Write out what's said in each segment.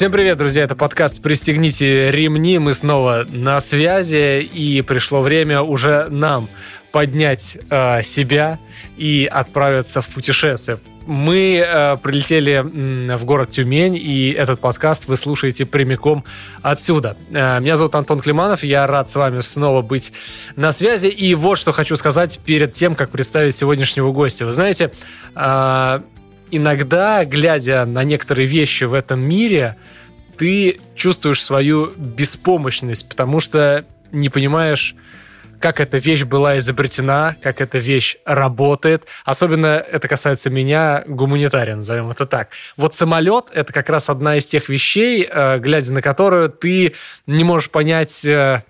Всем привет, друзья! Это подкаст «Пристегните ремни». Мы снова на связи, и пришло время уже нам поднять э, себя и отправиться в путешествие. Мы э, прилетели э, в город Тюмень, и этот подкаст вы слушаете прямиком отсюда. Э, меня зовут Антон Климанов, я рад с вами снова быть на связи. И вот что хочу сказать перед тем, как представить сегодняшнего гостя. Вы знаете, э, иногда, глядя на некоторые вещи в этом мире, ты чувствуешь свою беспомощность, потому что не понимаешь, как эта вещь была изобретена, как эта вещь работает. Особенно это касается меня, гуманитарием, назовем это так. Вот самолет — это как раз одна из тех вещей, э, глядя на которую ты не можешь понять, э,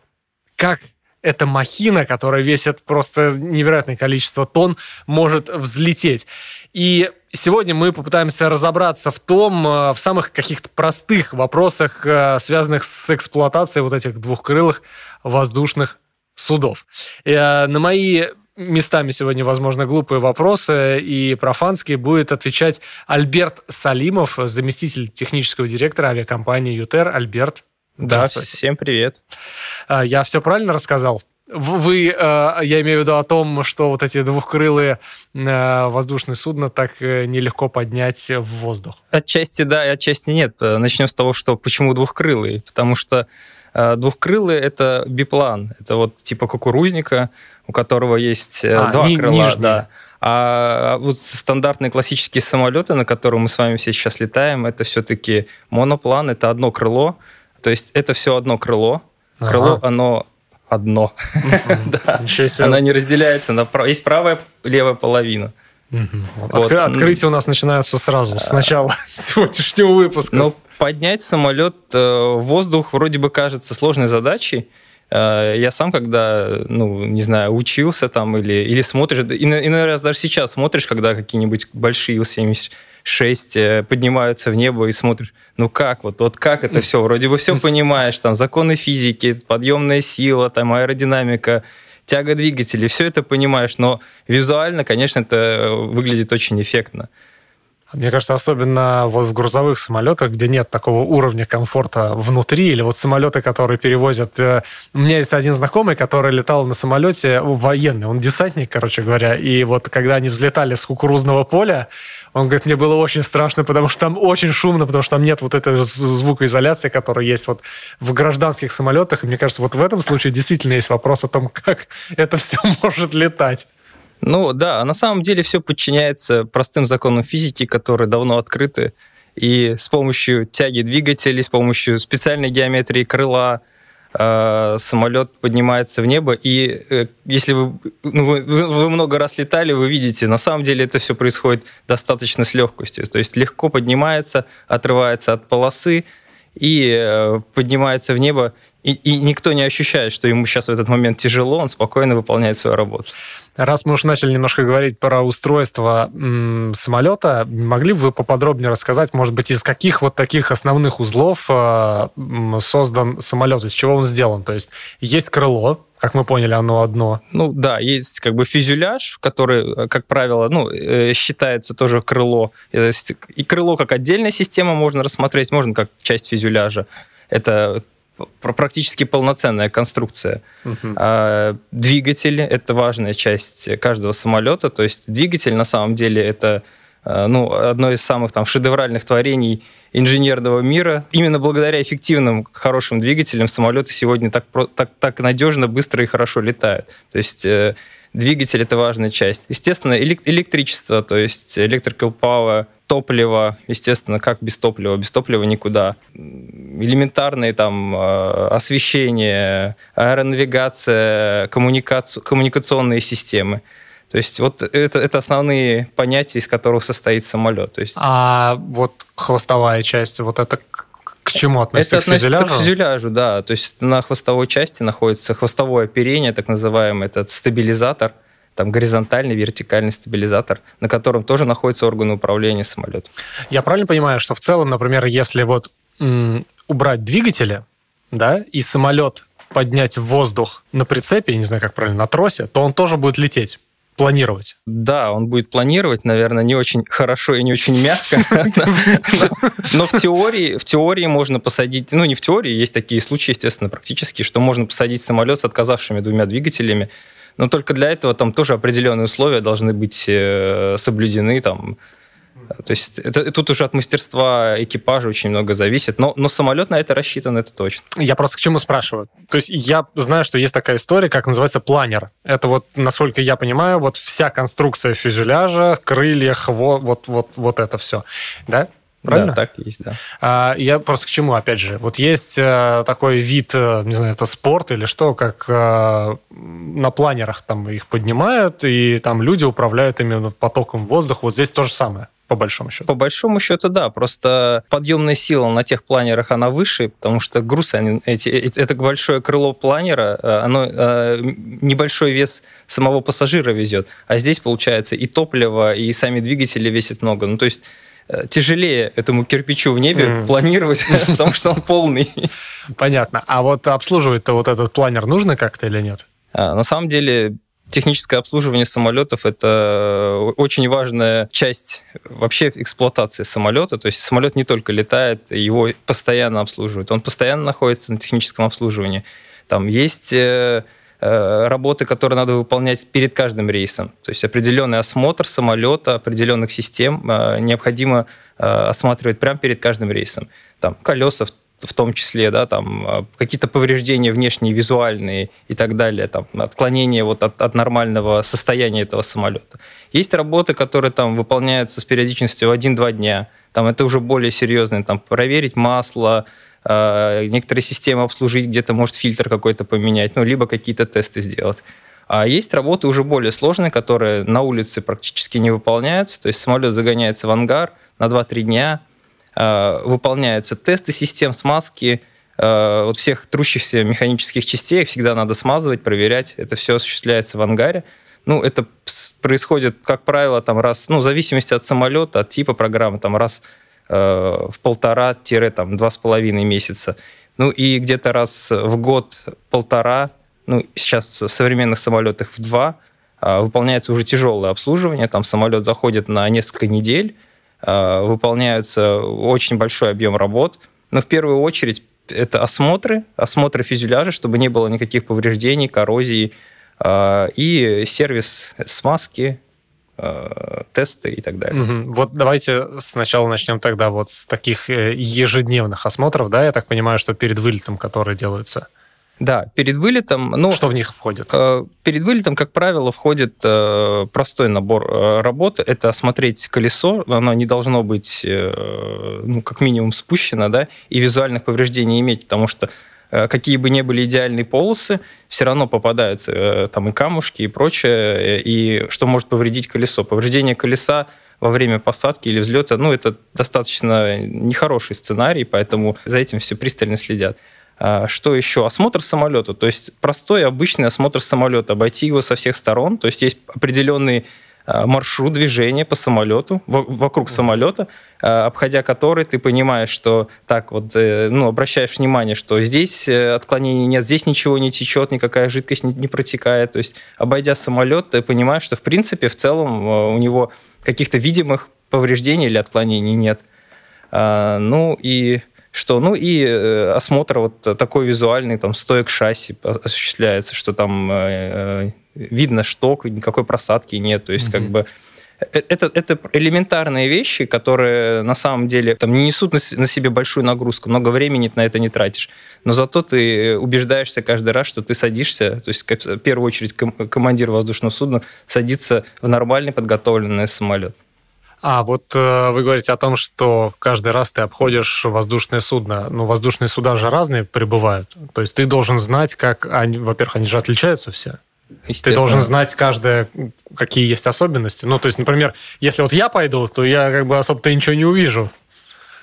как эта махина, которая весит просто невероятное количество тонн, может взлететь. И сегодня мы попытаемся разобраться в том, э, в самых каких-то простых вопросах, связанных с эксплуатацией вот этих двухкрылых воздушных судов. И, э, на мои местами сегодня, возможно, глупые вопросы и профанские будет отвечать Альберт Салимов, заместитель технического директора авиакомпании ЮТЕР. Альберт, да, всем привет. Э, я все правильно рассказал? Вы, э, я имею в виду о том, что вот эти двухкрылые воздушные судна так нелегко поднять в воздух. Отчасти да, и отчасти нет. Начнем с того, что почему двухкрылые? Потому что Э, двухкрылый — это биплан. Это вот типа кукурузника, у которого есть э, а, два ни, крыла. Нижние. Да. А вот стандартные классические самолеты, на которых мы с вами все сейчас летаем, это все-таки моноплан, это одно крыло. То есть это все одно крыло. Крыло, ага. оно одно. Оно не разделяется на есть правая, левая половина. Вот. Открытие у нас начинается сразу, с начала сегодняшнего выпуска. Ну, поднять самолет э, в воздух вроде бы кажется сложной задачей. Э, я сам, когда, ну, не знаю, учился там или, или смотришь, и, иной раз даже сейчас смотришь, когда какие-нибудь большие Ил-76 э, поднимаются в небо и смотришь, ну как вот, вот как это все, вроде бы все понимаешь, там законы физики, подъемная сила, там аэродинамика, тяга двигателей, все это понимаешь, но визуально, конечно, это выглядит очень эффектно. Мне кажется, особенно вот в грузовых самолетах, где нет такого уровня комфорта внутри, или вот самолеты, которые перевозят... Э, у меня есть один знакомый, который летал на самолете военный, он десантник, короче говоря, и вот когда они взлетали с кукурузного поля, он говорит, мне было очень страшно, потому что там очень шумно, потому что там нет вот этой звукоизоляции, которая есть вот в гражданских самолетах. И мне кажется, вот в этом случае действительно есть вопрос о том, как это все может летать. Ну да, а на самом деле все подчиняется простым законам физики, которые давно открыты. И с помощью тяги двигателей, с помощью специальной геометрии крыла, э, самолет поднимается в небо. И э, если вы, ну, вы, вы много раз летали, вы видите, на самом деле это все происходит достаточно с легкостью. То есть легко поднимается, отрывается от полосы и э, поднимается в небо и, и никто не ощущает, что ему сейчас в этот момент тяжело, он спокойно выполняет свою работу. Раз мы уже начали немножко говорить про устройство м, самолета, могли бы вы поподробнее рассказать, может быть, из каких вот таких основных узлов э, создан самолет, из чего он сделан? То есть есть крыло, как мы поняли, оно одно. Ну да, есть как бы фюзеляж, который, как правило, ну, э, считается тоже крыло. И крыло как отдельная система можно рассмотреть, можно как часть фюзеляжа. Это практически полноценная конструкция. Угу. А, двигатель — это важная часть каждого самолета. То есть двигатель на самом деле это а, ну, одно из самых там, шедевральных творений инженерного мира. Именно благодаря эффективным, хорошим двигателям самолеты сегодня так, так, так надежно, быстро и хорошо летают. То есть э, двигатель — это важная часть. Естественно, электричество, то есть electrical power — топливо, естественно, как без топлива? Без топлива никуда. Элементарные там э, освещение, аэронавигация, коммуникаци... коммуникационные системы. То есть вот это, это основные понятия, из которых состоит самолет. То есть... А вот хвостовая часть, вот это к чему относится? Это к относится к фюзеляжу, да. То есть на хвостовой части находится хвостовое оперение, так называемый, этот стабилизатор – там горизонтальный, вертикальный стабилизатор, на котором тоже находится органы управления самолетом. Я правильно понимаю, что в целом, например, если вот убрать двигатели, да, и самолет поднять в воздух на прицепе, я не знаю, как правильно, на тросе, то он тоже будет лететь. планировать. Да, он будет планировать, наверное, не очень хорошо и не очень мягко. Но в теории, в теории можно посадить, ну не в теории, есть такие случаи, естественно, практически, что можно посадить самолет с отказавшими двумя двигателями, но только для этого там тоже определенные условия должны быть э, соблюдены, там, то есть это, тут уже от мастерства экипажа очень много зависит, но, но самолет на это рассчитан, это точно. Я просто к чему спрашиваю. То есть я знаю, что есть такая история, как называется планер. Это вот, насколько я понимаю, вот вся конструкция фюзеляжа, крылья, хво, вот, вот, вот это все. Да? Правильно? Да, так есть, да. А, я просто к чему, опять же, вот есть а, такой вид, а, не знаю, это спорт или что, как а, на планерах там их поднимают, и там люди управляют именно потоком воздуха. Вот здесь то же самое по большому счету? По большому счету, да. Просто подъемная сила на тех планерах, она выше, потому что груз, они, эти, это большое крыло планера, э, оно э, небольшой вес самого пассажира везет. А здесь, получается, и топливо, и сами двигатели весят много. Ну, то есть э, тяжелее этому кирпичу в небе mm. планировать, потому что он полный. Понятно. А вот обслуживать-то вот этот планер нужно как-то или нет? А, на самом деле техническое обслуживание самолетов это очень важная часть вообще эксплуатации самолета. То есть самолет не только летает, его постоянно обслуживают. Он постоянно находится на техническом обслуживании. Там есть э, э, работы, которые надо выполнять перед каждым рейсом. То есть определенный осмотр самолета, определенных систем э, необходимо осматривать прямо перед каждым рейсом. Там колеса в том числе, да, там какие-то повреждения внешние, визуальные и так далее, там отклонение вот от, от нормального состояния этого самолета. Есть работы, которые там выполняются с периодичностью в 1-2 дня, там это уже более серьезные, там проверить масло, э, некоторые системы обслужить, где-то может фильтр какой-то поменять, ну, либо какие-то тесты сделать. А есть работы уже более сложные, которые на улице практически не выполняются, то есть самолет загоняется в ангар на 2-3 дня, Э, выполняются тесты систем, смазки, э, вот всех трущихся механических частей всегда надо смазывать, проверять. Это все осуществляется в ангаре. Ну, это происходит, как правило, там раз, ну, в зависимости от самолета, от типа программы, там раз э, в полтора-два с половиной месяца. Ну, и где-то раз в год полтора, ну, сейчас в современных самолетах в два, выполняется уже тяжелое обслуживание. Там самолет заходит на несколько недель, Э, выполняются очень большой объем работ. Но в первую очередь это осмотры, осмотры фюзеляжа, чтобы не было никаких повреждений, коррозии, э, и сервис смазки, э, тесты и так далее. Угу. Вот давайте сначала начнем тогда вот с таких ежедневных осмотров, да, я так понимаю, что перед вылетом, которые делаются. Да, перед вылетом... Ну, что в них входит? Э, перед вылетом, как правило, входит э, простой набор э, работы. Это осмотреть колесо, оно не должно быть, ну, как минимум, спущено, да, и визуальных повреждений иметь, потому что какие бы ни были идеальные полосы, все равно попадаются там и камушки, и прочее, и что может повредить колесо. Повреждение колеса во время посадки или взлета, ну, это достаточно нехороший сценарий, поэтому за этим все пристально следят. А, что еще? Осмотр самолета. То есть простой, обычный осмотр самолета. Обойти его со всех сторон. То есть есть определенный а, маршрут движения по самолету, вокруг самолета, а, обходя который ты понимаешь, что так вот, э, ну, обращаешь внимание, что здесь э, отклонений нет, здесь ничего не течет, никакая жидкость не, не протекает. То есть, обойдя самолет, ты понимаешь, что, в принципе, в целом у него каких-то видимых повреждений или отклонений нет. Ну и что, ну и э, осмотр вот такой визуальный, там, стоек шасси осуществляется, что там э, видно шток, никакой просадки нет, то есть mm-hmm. как бы э, это, это элементарные вещи, которые на самом деле там, не несут на себе большую нагрузку, много времени на это не тратишь. Но зато ты убеждаешься каждый раз, что ты садишься, то есть в первую очередь командир воздушного судна садится в нормальный подготовленный самолет. А вот э, вы говорите о том, что каждый раз ты обходишь воздушное судно. Ну, воздушные суда же разные прибывают. То есть ты должен знать, как они, во-первых, они же отличаются все. Ты должен знать каждое, какие есть особенности. Ну, то есть, например, если вот я пойду, то я как бы особо-то ничего не увижу.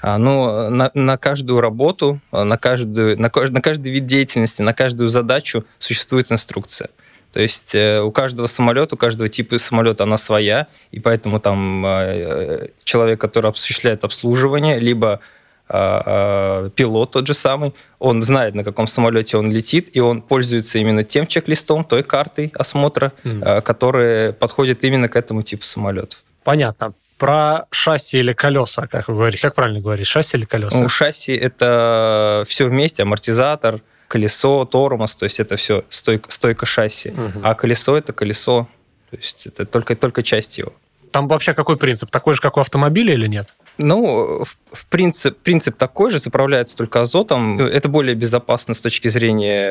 А, ну, на, на каждую работу, на, каждую, на, на каждый вид деятельности, на каждую задачу существует инструкция. То есть э, у каждого самолета, у каждого типа самолета она своя, и поэтому там э, человек, который осуществляет обслуживание, либо пилот тот же самый, он знает, на каком самолете он летит, и он пользуется именно тем чек-листом, той картой осмотра, mm. которая подходит именно к этому типу самолетов. Понятно. Про шасси или колеса, как вы говорите, как правильно говорить, шасси или колеса? Ну, шасси это все вместе, амортизатор, колесо, тормоз, то есть это все стойка, стойка шасси. Угу. А колесо это колесо, то есть это только, только часть его. Там вообще какой принцип? Такой же, как у автомобиля или нет? Ну, в принцип, принцип такой же, заправляется только азотом. Это более безопасно с точки зрения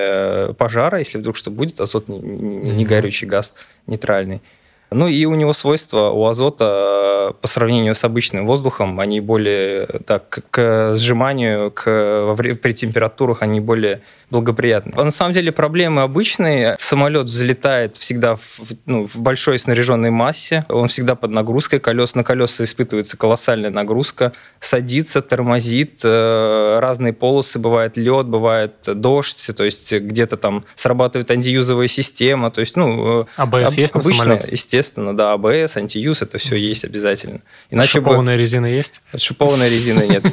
э, пожара, если вдруг что будет, азот не, не горючий газ, нейтральный. Ну и у него свойства у азота по сравнению с обычным воздухом, они более так, к сжиманию, к, при температурах они более благоприятны. А на самом деле проблемы обычные. Самолет взлетает всегда в, ну, в большой снаряженной массе, он всегда под нагрузкой, колес на колеса испытывается колоссальная нагрузка, садится, тормозит, э, разные полосы, бывает лед, бывает дождь, то есть где-то там срабатывает антиюзовая система, то есть, ну... Э, АБС об, есть на обычно, самолете? Естественно, да, АБС, антиюз, это все есть обязательно. Иначе Шипованная бы... резина есть? Шипованной резины нет.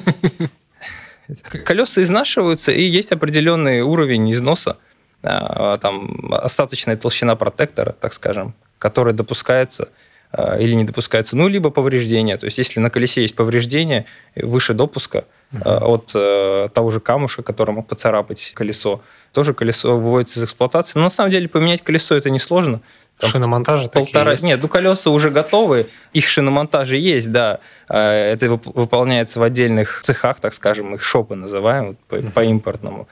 Колеса изнашиваются, и есть определенный уровень износа, а, там остаточная толщина протектора, так скажем, который допускается а, или не допускается, ну, либо повреждение. То есть, если на колесе есть повреждение выше допуска uh-huh. от э, того же камушка, который мог поцарапать колесо, тоже колесо выводится из эксплуатации. Но на самом деле поменять колесо это несложно. Там Шиномонтажи полтора... есть? Нет, ну колеса уже готовы, их шиномонтажи есть, да. А, это выполняется в отдельных цехах, так скажем, их шопы называем по, по импортному.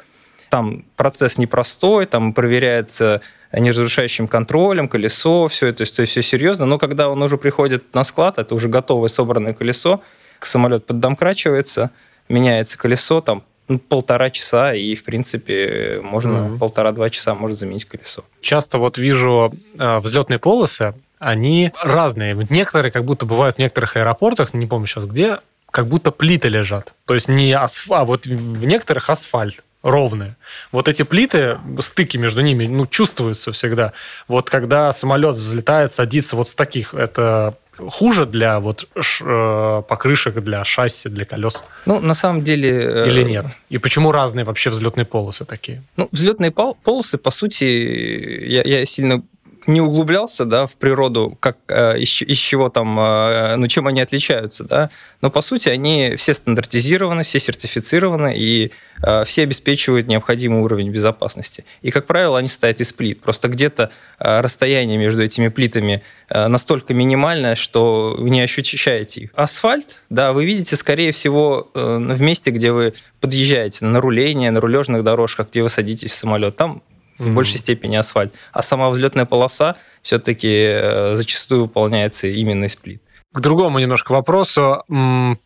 Там процесс непростой, там проверяется неразрушающим контролем, колесо, все это, то есть все серьезно. Но когда он уже приходит на склад, это уже готовое собранное колесо, самолет поддомкрачивается, меняется колесо, там ну, полтора часа, и, в принципе, можно mm-hmm. полтора-два часа может заменить колесо. Часто вот вижу э, взлетные полосы, они разные. Некоторые как будто бывают в некоторых аэропортах, не помню сейчас где, как будто плиты лежат. То есть не асфальт, а вот в некоторых асфальт ровные. Вот эти плиты, стыки между ними, ну, чувствуются всегда. Вот когда самолет взлетает, садится вот с таких, это хуже для вот ш, э, покрышек, для шасси, для колес? Ну, на самом деле... Э, Или нет? И почему разные вообще взлетные полосы такие? Ну, взлетные полосы, по сути, я, я сильно не углублялся да, в природу, как, э, из, из чего там, э, ну, чем они отличаются, да, но по сути они все стандартизированы, все сертифицированы, и э, все обеспечивают необходимый уровень безопасности. И, как правило, они стоят из плит. Просто где-то расстояние между этими плитами настолько минимальное, что вы не ощущаете их. Асфальт, да, вы видите, скорее всего, в месте, где вы подъезжаете на руление, на рулежных дорожках, где вы садитесь в самолет, там в mm-hmm. большей степени асфальт. А сама взлетная полоса все-таки э, зачастую выполняется именно из плит. К другому немножко вопросу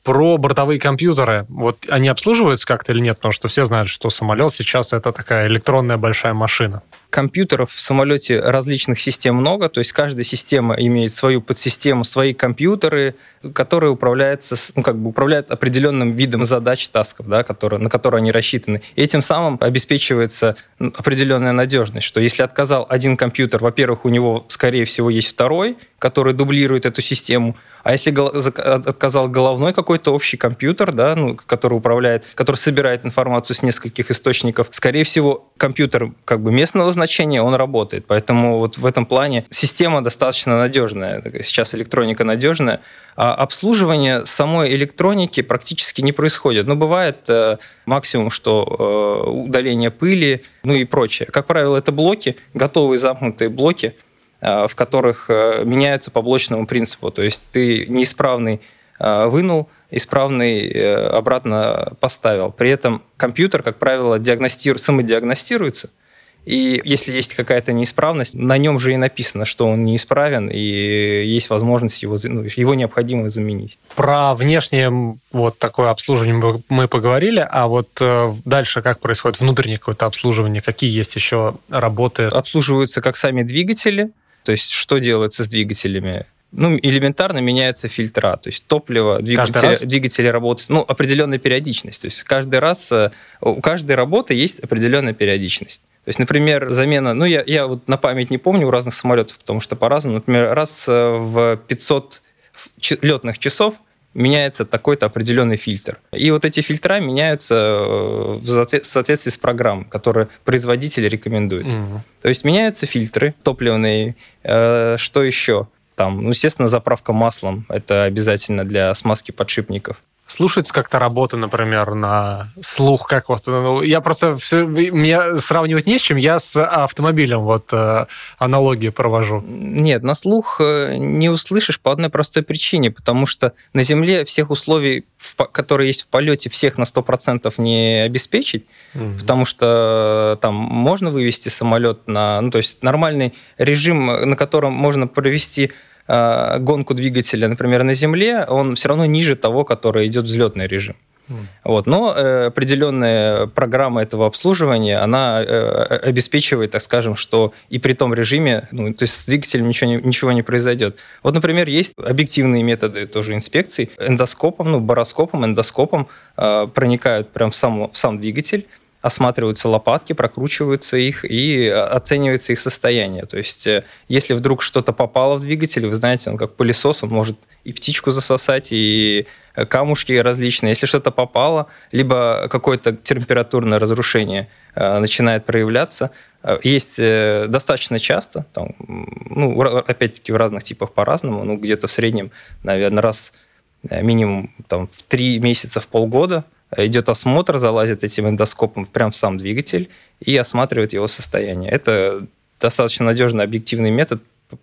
про бортовые компьютеры. Вот они обслуживаются как-то или нет? Потому что все знают, что самолет сейчас это такая электронная большая машина компьютеров в самолете различных систем много, то есть каждая система имеет свою подсистему, свои компьютеры, которые управляются, ну, как бы управляют определенным видом задач, тасков, да, которые, на которые они рассчитаны. И этим самым обеспечивается определенная надежность, что если отказал один компьютер, во-первых, у него, скорее всего, есть второй, который дублирует эту систему, а если отказал головной какой-то общий компьютер, да, ну, который управляет, который собирает информацию с нескольких источников, скорее всего, компьютер как бы местного значения, он работает. Поэтому вот в этом плане система достаточно надежная. Сейчас электроника надежная. А обслуживание самой электроники практически не происходит. Ну, бывает э, максимум, что э, удаление пыли, ну и прочее. Как правило, это блоки, готовые замкнутые блоки, Э, в которых меняются по блочному принципу. То есть ты неисправный вынул, исправный обратно поставил. При этом компьютер, как правило, диагностирует, самодиагностируется, и если есть какая-то неисправность, на нем же и написано, что он неисправен, и есть возможность его, ну, его необходимо заменить. Про внешнее вот такое обслуживание мы поговорили, а вот дальше как происходит внутреннее какое-то обслуживание, какие есть еще работы? Обслуживаются как сами двигатели, то есть что делается с двигателями? Ну, элементарно меняются фильтра, то есть топливо, двигатели, двигатели работают, ну, определенная периодичность. То есть каждый раз, э, у каждой работы есть определенная периодичность. То есть, например, замена, ну, я, я вот на память не помню у разных самолетов, потому что по-разному. Например, раз э, в 500 летных часов меняется такой-то определенный фильтр. И вот эти фильтра меняются э, в соответствии с программой, которую производитель рекомендует. Mm-hmm. То есть меняются фильтры топливные. Э, что еще? Там, ну, естественно, заправка маслом. Это обязательно для смазки подшипников слушается как-то работа, например, на слух, как вот, ну, я просто все, меня сравнивать не с чем, я с автомобилем вот э, аналогии провожу. Нет, на слух э, не услышишь по одной простой причине, потому что на Земле всех условий, которые есть в полете, всех на 100% не обеспечить, угу. потому что там можно вывести самолет на, ну, то есть нормальный режим, на котором можно провести Э, гонку двигателя, например, на Земле, он все равно ниже того, который идет взлетный режим. Mm. Вот. Но э, определенная программа этого обслуживания, она э, обеспечивает, так скажем, что и при том режиме, ну, то есть с двигателем ничего не, ничего не произойдет. Вот, например, есть объективные методы тоже инспекций. Эндоскопом, ну, бароскопом, эндоскопом э, проникают прямо в сам, в сам двигатель, осматриваются лопатки, прокручиваются их и а, оценивается их состояние. То есть, э, если вдруг что-то попало в двигатель, вы знаете, он как пылесос, он может и птичку засосать, и э, камушки различные. Если что-то попало, либо какое-то температурное разрушение э, начинает проявляться, есть достаточно часто, там, ну, опять-таки в разных типах по-разному, ну, где-то в среднем, наверное, раз минимум там, в три месяца, в полгода идет осмотр, залазит этим эндоскопом прямо в сам двигатель и осматривает его состояние. Это достаточно надежный объективный метод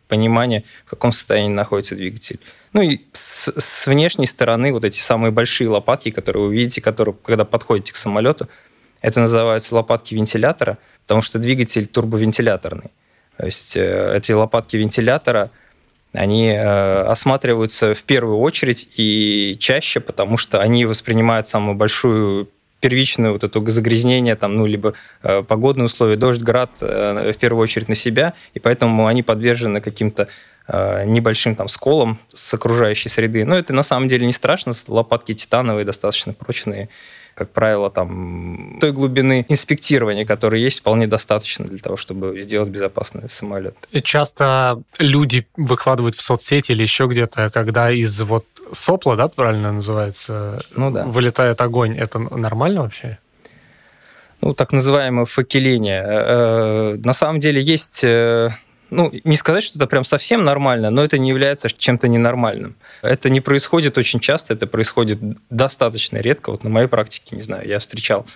понимания, в каком состоянии находится двигатель. Ну и с, с внешней стороны вот эти самые большие лопатки, которые вы видите, которые, когда подходите к самолету, это называются лопатки вентилятора, потому что двигатель турбовентиляторный. То есть э, эти лопатки вентилятора – они э, осматриваются в первую очередь и чаще, потому что они воспринимают самую большую первичную вот эту загрязнение, там, ну, либо э, погодные условия, дождь, град, э, в первую очередь на себя, и поэтому они подвержены каким-то э, небольшим там сколам с окружающей среды. Но это на самом деле не страшно, лопатки титановые, достаточно прочные, как правило, там той глубины инспектирования, которая есть, вполне достаточно для того, чтобы сделать безопасный самолет. Часто люди выкладывают в соцсети или еще где-то, когда из вот сопла, да, правильно называется, ну, да. вылетает огонь. Это нормально вообще? Ну, так называемое факеление. Э, э, на самом деле есть э, ну, не сказать, что это прям совсем нормально, но это не является чем-то ненормальным. Это не происходит очень часто, это происходит достаточно редко. Вот на моей практике, не знаю, я встречал,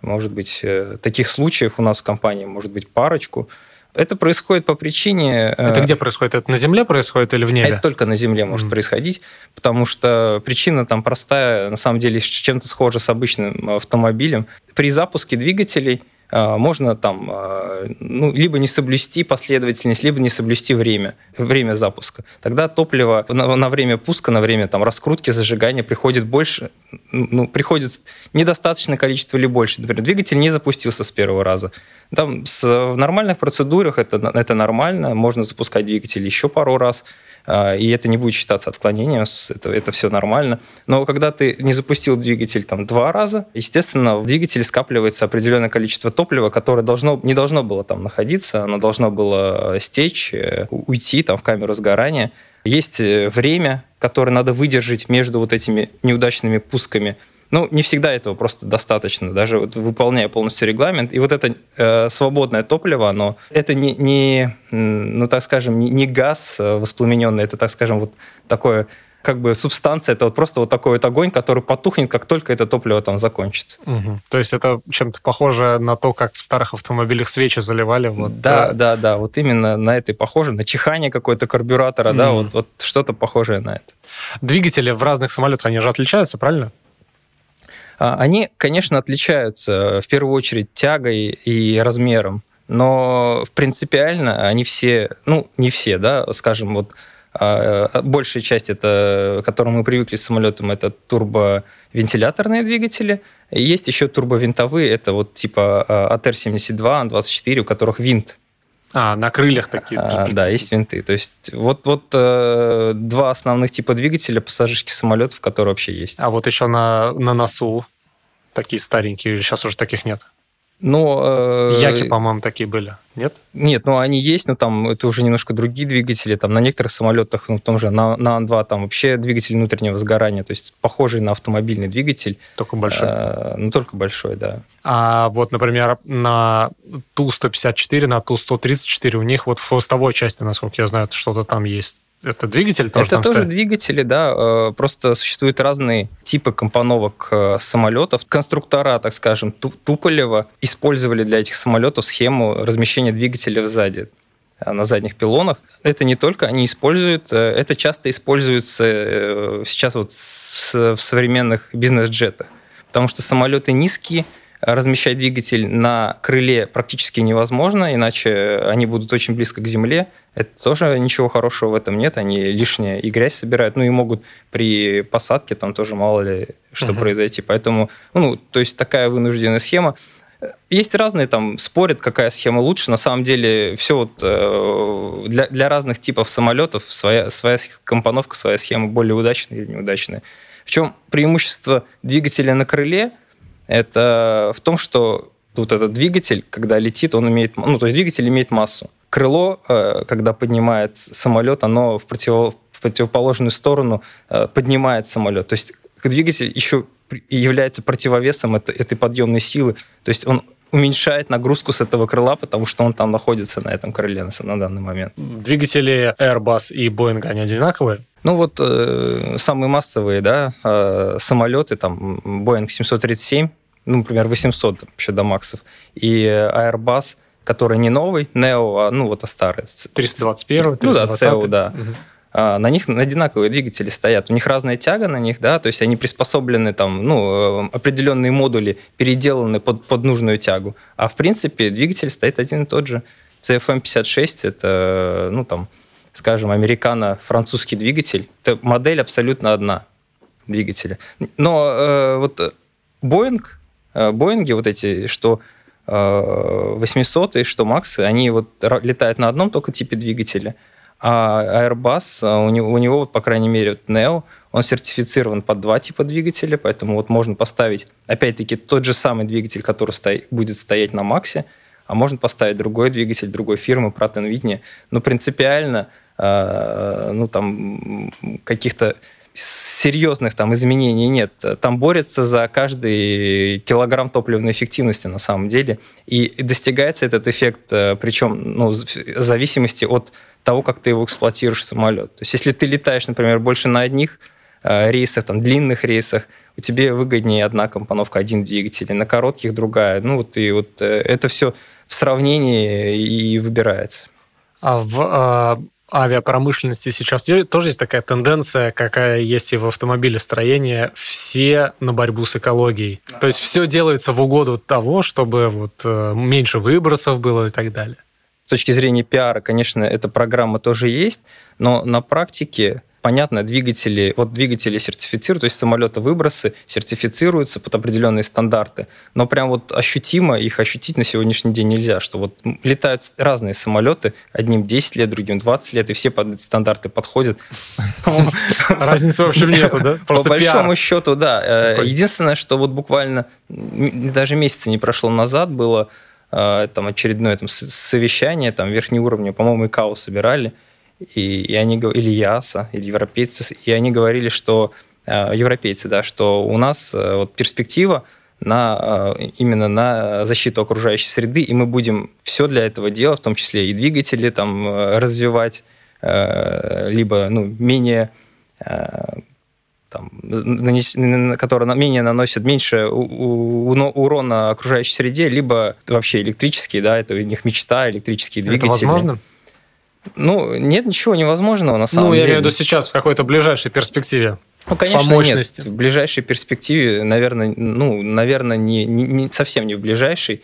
может быть, э, таких случаев у нас в компании, может быть, парочку. Это происходит по причине... Э, это где происходит? Это на Земле происходит или в небе? Это только на Земле может mm. происходить, потому что причина там простая, на самом деле, чем-то схожа с обычным автомобилем. При запуске двигателей можно там а, ну, либо не соблюсти последовательность, либо не соблюсти время, время запуска. Тогда топливо на, на время пуска, на время там, раскрутки, зажигания приходит больше, ну, приходит недостаточное количество или больше. Например, двигатель не запустился с первого раза. Там с, в нормальных процедурах это, это нормально, можно запускать двигатель еще пару раз. А, и это не будет считаться отклонением, это, это все нормально. Но когда ты не запустил двигатель там два раза, естественно, в двигателе скапливается определенное количество топлива, которое должно, не должно было там находиться, оно должно было стечь, э, уйти там в камеру сгорания. Есть э, время, которое надо выдержать между вот этими неудачными пусками – ну, не всегда этого просто достаточно, даже вот выполняя полностью регламент. И вот это э, свободное топливо, оно это не, не ну так скажем, не, не газ э, воспламененный, это, так скажем, вот такое как бы субстанция, это вот просто вот такой вот огонь, который потухнет, как только это топливо там закончится. Угу. То есть это чем-то похоже на то, как в старых автомобилях свечи заливали? Вот, да, а... да, да, вот именно на это и похоже, на чихание какое-то карбюратора, угу. да, вот, вот что-то похожее на это. Двигатели в разных самолетах, они же отличаются, правильно? А, они, конечно, отличаются в первую очередь тягой и размером, но принципиально они все, ну, не все, да, скажем, вот а, большая часть, это, к которому мы привыкли с самолетом, это турбовентиляторные двигатели. Есть еще турбовинтовые, это вот типа АТР-72, Ан-24, у которых винт а, на крыльях такие. А, да, есть винты. То есть вот, вот э, два основных типа двигателя пассажирских самолетов, которые вообще есть. А вот еще на, на носу такие старенькие, или сейчас уже таких нет? Но, э, Яки, по-моему, такие были, нет? Нет, ну они есть, но там это уже немножко другие двигатели. Там на некоторых самолетах, ну, в том же на, на Ан-2, там вообще двигатель внутреннего сгорания, то есть похожий на автомобильный двигатель. Только большой. Э, ну, только большой, да. А вот, например, на Ту-154, на Ту-134 у них вот в хвостовой части, насколько я знаю, что-то там есть это двигатель тоже Это тоже стоит? двигатели, да. Э, просто существуют разные типы компоновок э, самолетов. Конструктора, так скажем, Туполева использовали для этих самолетов схему размещения двигателя сзади э, на задних пилонах. Это не только они используют, это часто используется сейчас вот в современных бизнес-джетах, потому что самолеты низкие, размещать двигатель на крыле практически невозможно, иначе они будут очень близко к земле. Это тоже ничего хорошего в этом нет. Они лишнее и грязь собирают, ну и могут при посадке там тоже мало ли что uh-huh. произойти. Поэтому, ну, то есть такая вынужденная схема. Есть разные, там, спорят, какая схема лучше. На самом деле, все вот э, для, для разных типов самолетов своя, своя компоновка, своя схема более удачная или неудачная. В чем преимущество двигателя на крыле – это в том, что вот этот двигатель, когда летит, он имеет, ну, то есть двигатель имеет массу. Крыло, э, когда поднимает самолет, оно в, против, в противоположную сторону э, поднимает самолет. То есть двигатель еще является противовесом этой, этой подъемной силы. То есть он уменьшает нагрузку с этого крыла, потому что он там находится на этом крыле на, данный момент. Двигатели Airbus и Boeing, они одинаковые? Ну вот э, самые массовые, да, э, самолеты, там Boeing 737, ну, например, 800 еще до Максов, и Airbus, который не новый, Neo, а, ну, вот а старый. 321, 320. Ну да, CEO, да. Угу. А, на них одинаковые двигатели стоят. У них разная тяга на них, да, то есть они приспособлены там, ну, определенные модули переделаны под, под нужную тягу. А в принципе двигатель стоит один и тот же. CFM56 это, ну, там, скажем, американо-французский двигатель. Это модель абсолютно одна двигателя. Но э, вот Boeing Э, Боинги вот эти, что 800 и что Максы, они вот летают на одном только типе двигателя. А Airbus, э, у него, у него по крайней мере, вот Neo, он сертифицирован под два типа двигателя, поэтому вот можно поставить, опять-таки, тот же самый двигатель, который стоит, будет стоять на Максе, а можно поставить другой двигатель другой фирмы, Pratt Whitney. Но принципиально, э, ну, там, каких-то серьезных там изменений нет. Там борются за каждый килограмм топливной эффективности на самом деле. И достигается этот эффект, э, причем ну, в зависимости от того, как ты его эксплуатируешь самолет. То есть если ты летаешь, например, больше на одних э, рейсах, там, длинных рейсах, у тебя выгоднее одна компоновка, один двигатель, на коротких другая. Ну вот и вот э, это все в сравнении и выбирается. А в а, авиапромышленности сейчас тоже есть такая тенденция, какая есть и в автомобилестроении, все на борьбу с экологией. Да. То есть все делается в угоду того, чтобы вот э, меньше выбросов было и так далее. С точки зрения пиара, конечно, эта программа тоже есть, но на практике понятно, двигатели, вот двигатели сертифицируют, то есть самолета выбросы сертифицируются под определенные стандарты, но прям вот ощутимо их ощутить на сегодняшний день нельзя, что вот летают разные самолеты, одним 10 лет, другим 20 лет, и все под эти стандарты подходят. Разницы в общем нету, да? По большому счету, да. Э, единственное, что вот буквально даже месяца не прошло назад было э, там очередное там, совещание, там верхний уровень, по-моему, ИКАО собирали, и, и они, или ЯСА, или европейцы, и они говорили, что э, европейцы, да, что у нас э, вот перспектива на, э, именно на защиту окружающей среды, и мы будем все для этого делать, в том числе и двигатели там развивать, либо ну, менее там, которые менее наносят меньше урона окружающей среде, либо вообще электрические, да, это у них мечта, электрические двигатели. Это возможно? Ну, нет ничего невозможного на самом ну, деле. Ну, я имею в виду сейчас, в какой-то ближайшей перспективе. Ну, конечно, по мощности. нет. В ближайшей перспективе, наверное, ну, наверное, не, не, не совсем не в ближайшей.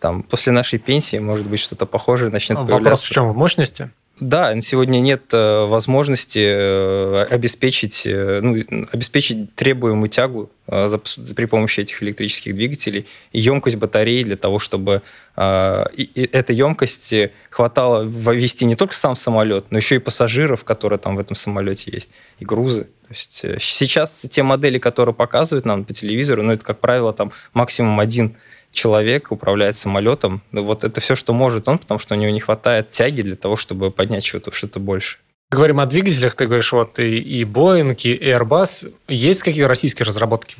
Там, после нашей пенсии, может быть, что-то похожее начнет Вопрос появляться. Вопрос в чем? В мощности? Да, сегодня нет э, возможности э, обеспечить, э, ну, обеспечить требуемую тягу при помощи этих электрических двигателей и емкость батареи для того, чтобы эта емкость хватало ввести не только сам самолет, но еще и пассажиров, которые там в этом самолете есть, и грузы. То есть сейчас те модели, которые показывают нам по телевизору, ну, это, как правило, там максимум один человек управляет самолетом. Ну, вот это все, что может он, потому что у него не хватает тяги для того, чтобы поднять что-то что больше. Говорим о двигателях, ты говоришь, вот и, и Boeing, и Airbus. Есть какие российские разработки?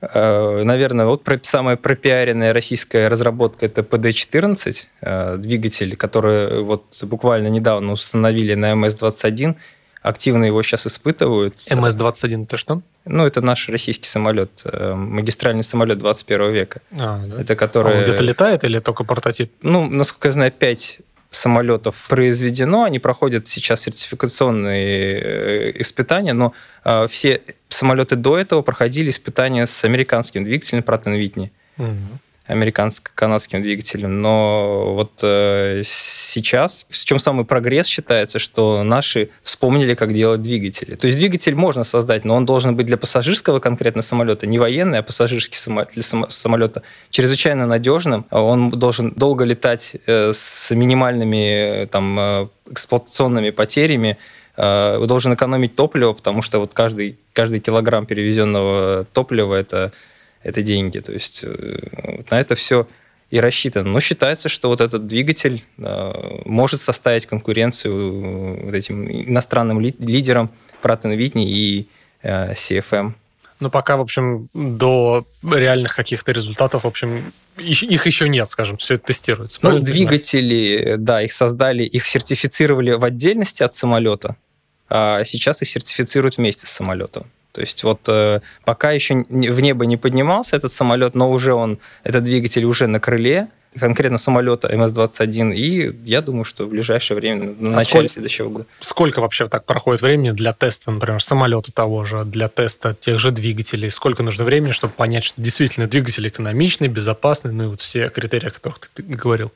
Э, наверное, вот самая пропиаренная российская разработка это PD-14, э, двигатель, который вот буквально недавно установили на МС-21. Активно его сейчас испытывают. МС-21 это что? Ну, это наш российский самолет, э, магистральный самолет 21 века. А, да? Это который... А он где-то летает или только прототип? Ну, насколько я знаю, 5 самолетов произведено, они проходят сейчас сертификационные э, испытания, но э, все самолеты до этого проходили испытания с американским двигателем Pratt Whitney. Угу американско-канадским двигателем. Но вот э, сейчас, в чем самый прогресс считается, что наши вспомнили, как делать двигатели. То есть двигатель можно создать, но он должен быть для пассажирского конкретно самолета, не военный, а пассажирский самолет, для самолета, чрезвычайно надежным. Он должен долго летать э, с минимальными там, э, эксплуатационными потерями, э, должен экономить топливо, потому что вот каждый, каждый килограмм перевезенного топлива это это деньги. То есть э, на это все и рассчитано. Но считается, что вот этот двигатель э, может составить конкуренцию вот этим иностранным лидерам Pratt Whitney и э, CFM. Но пока, в общем, до реальных каких-то результатов, в общем, их еще нет, скажем, все это тестируется. Ну, двигатели, да, их создали, их сертифицировали в отдельности от самолета, а сейчас их сертифицируют вместе с самолетом. То есть вот э, пока еще в небо не поднимался этот самолет, но уже он, этот двигатель уже на крыле, конкретно самолета МС-21, и я думаю, что в ближайшее время, на а начале сколько, следующего года. Сколько вообще так проходит времени для теста, например, самолета того же, для теста тех же двигателей? Сколько нужно времени, чтобы понять, что действительно двигатель экономичный, безопасный, ну и вот все критерии, о которых ты говорил?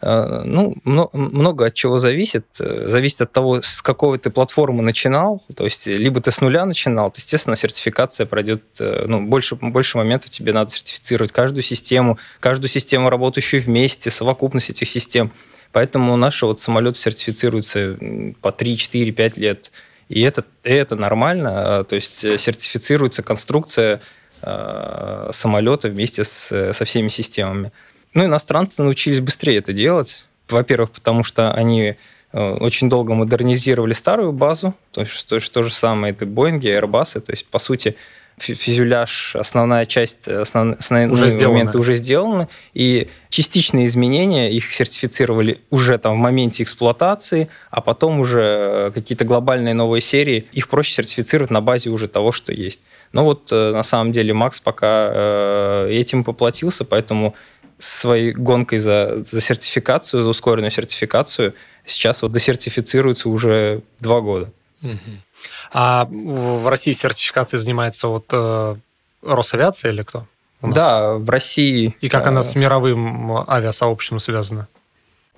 Э, ну, много от чего зависит. Э, зависит от того, с какой ты платформы начинал. То есть, либо ты с нуля начинал, то, естественно, сертификация пройдет, э, ну, больше, больше моментов тебе надо сертифицировать каждую систему, каждую систему, работающую вместе, совокупность этих систем. Поэтому наши вот самолеты сертифицируются по 3, 4, 5 лет. И это, это нормально. То есть, сертифицируется конструкция самолета вместе с, со всеми системами. Ну, иностранцы научились быстрее это делать. Во-первых, потому что они э, очень долго модернизировали старую базу, то есть то, то же самое, это Боинги, Airbus, то есть, по сути, фюзеляж, основная часть, основ, основные уже моменты уже сделаны, и частичные изменения их сертифицировали уже там в моменте эксплуатации, а потом уже э, какие-то глобальные новые серии, их проще сертифицировать на базе уже того, что есть. Но вот э, на самом деле Макс пока этим поплатился, поэтому своей гонкой за, за сертификацию, за ускоренную сертификацию, сейчас вот досертифицируется уже два года. А в России сертификацией занимается вот э, Росавиация или кто? Да, в России. И как она э, с мировым авиасообществом связана?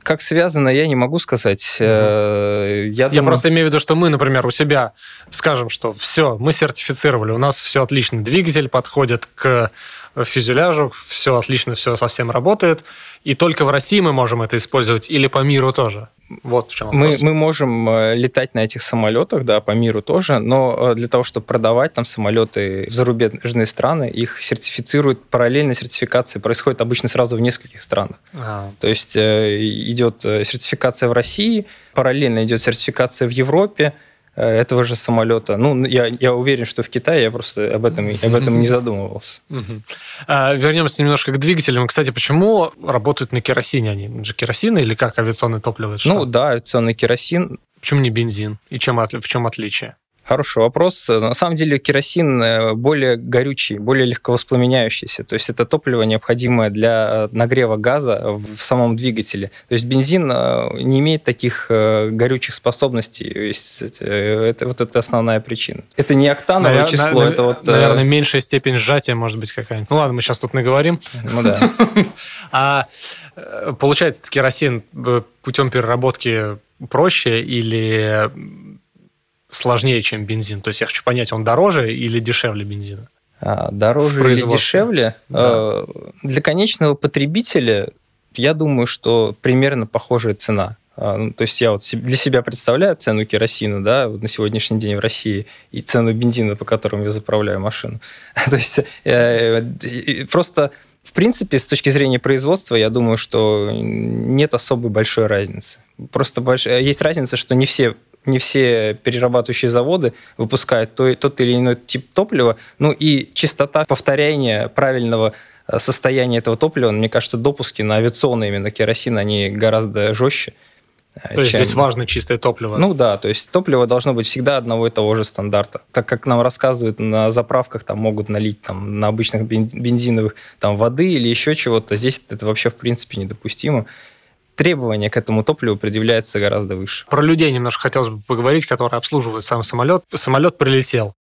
Как связано, я не могу сказать. Угу. Я, я думаю... просто имею в виду, что мы, например, у себя скажем, что все, мы сертифицировали, у нас все отлично, двигатель подходит к фюзеляжу, все отлично, все совсем работает, и только в России мы можем это использовать, или по миру тоже? Вот в чем вопрос. Мы, мы можем э, летать на этих самолетах, да, по миру тоже, но э, для того, чтобы продавать там самолеты в зарубежные страны, их сертифицируют, параллельно сертификации происходит обычно сразу в нескольких странах. А. То есть э, идет сертификация в России, параллельно идет сертификация в Европе, этого же самолета. Ну, я, я уверен, что в Китае я просто об этом, об этом не задумывался. А, вернемся немножко к двигателям. Кстати, почему работают на керосине они? же керосин или как авиационное топливо? Ну да, авиационный керосин. Почему не бензин? И чем, в чем отличие? Хороший вопрос. На самом деле керосин э, более горючий, более легковоспламеняющийся. То есть это топливо необходимое для нагрева газа в самом двигателе. То есть бензин э, не имеет таких э, горючих способностей. Это вот это основная причина. Это не октановое Навер... число, на, это вот... Наверное, меньшая степень сжатия может быть какая-нибудь. Ну ладно, мы сейчас тут наговорим. Ну да. А получается, керосин путем переработки проще или сложнее, чем бензин? То есть я хочу понять, он дороже или дешевле бензина? А, дороже или дешевле? Да. А, для конечного потребителя я думаю, что примерно похожая цена. А, ну, то есть я вот для себя представляю цену керосина, да, вот на сегодняшний день в России и цену бензина, по которому я заправляю машину. То есть э, просто В принципе, с точки зрения производства, я думаю, что нет особой большой разницы. Просто больш... есть разница, что не все не все перерабатывающие заводы выпускают то, тот или иной тип топлива. Ну и частота повторения правильного э, состояния этого топлива, мне кажется, допуски на авиационный именно керосин, они гораздо жестче. Э, то есть чем... здесь важно чистое топливо? Ну да, то есть топливо должно быть всегда одного и того же стандарта. Так как нам рассказывают, на заправках там могут налить там, на обычных бензиновых там, воды или еще чего-то, здесь это вообще в принципе недопустимо. Требования к этому топливу предъявляются гораздо выше. Про людей немножко хотелось бы поговорить, которые обслуживают сам самолет. Самолет прилетел,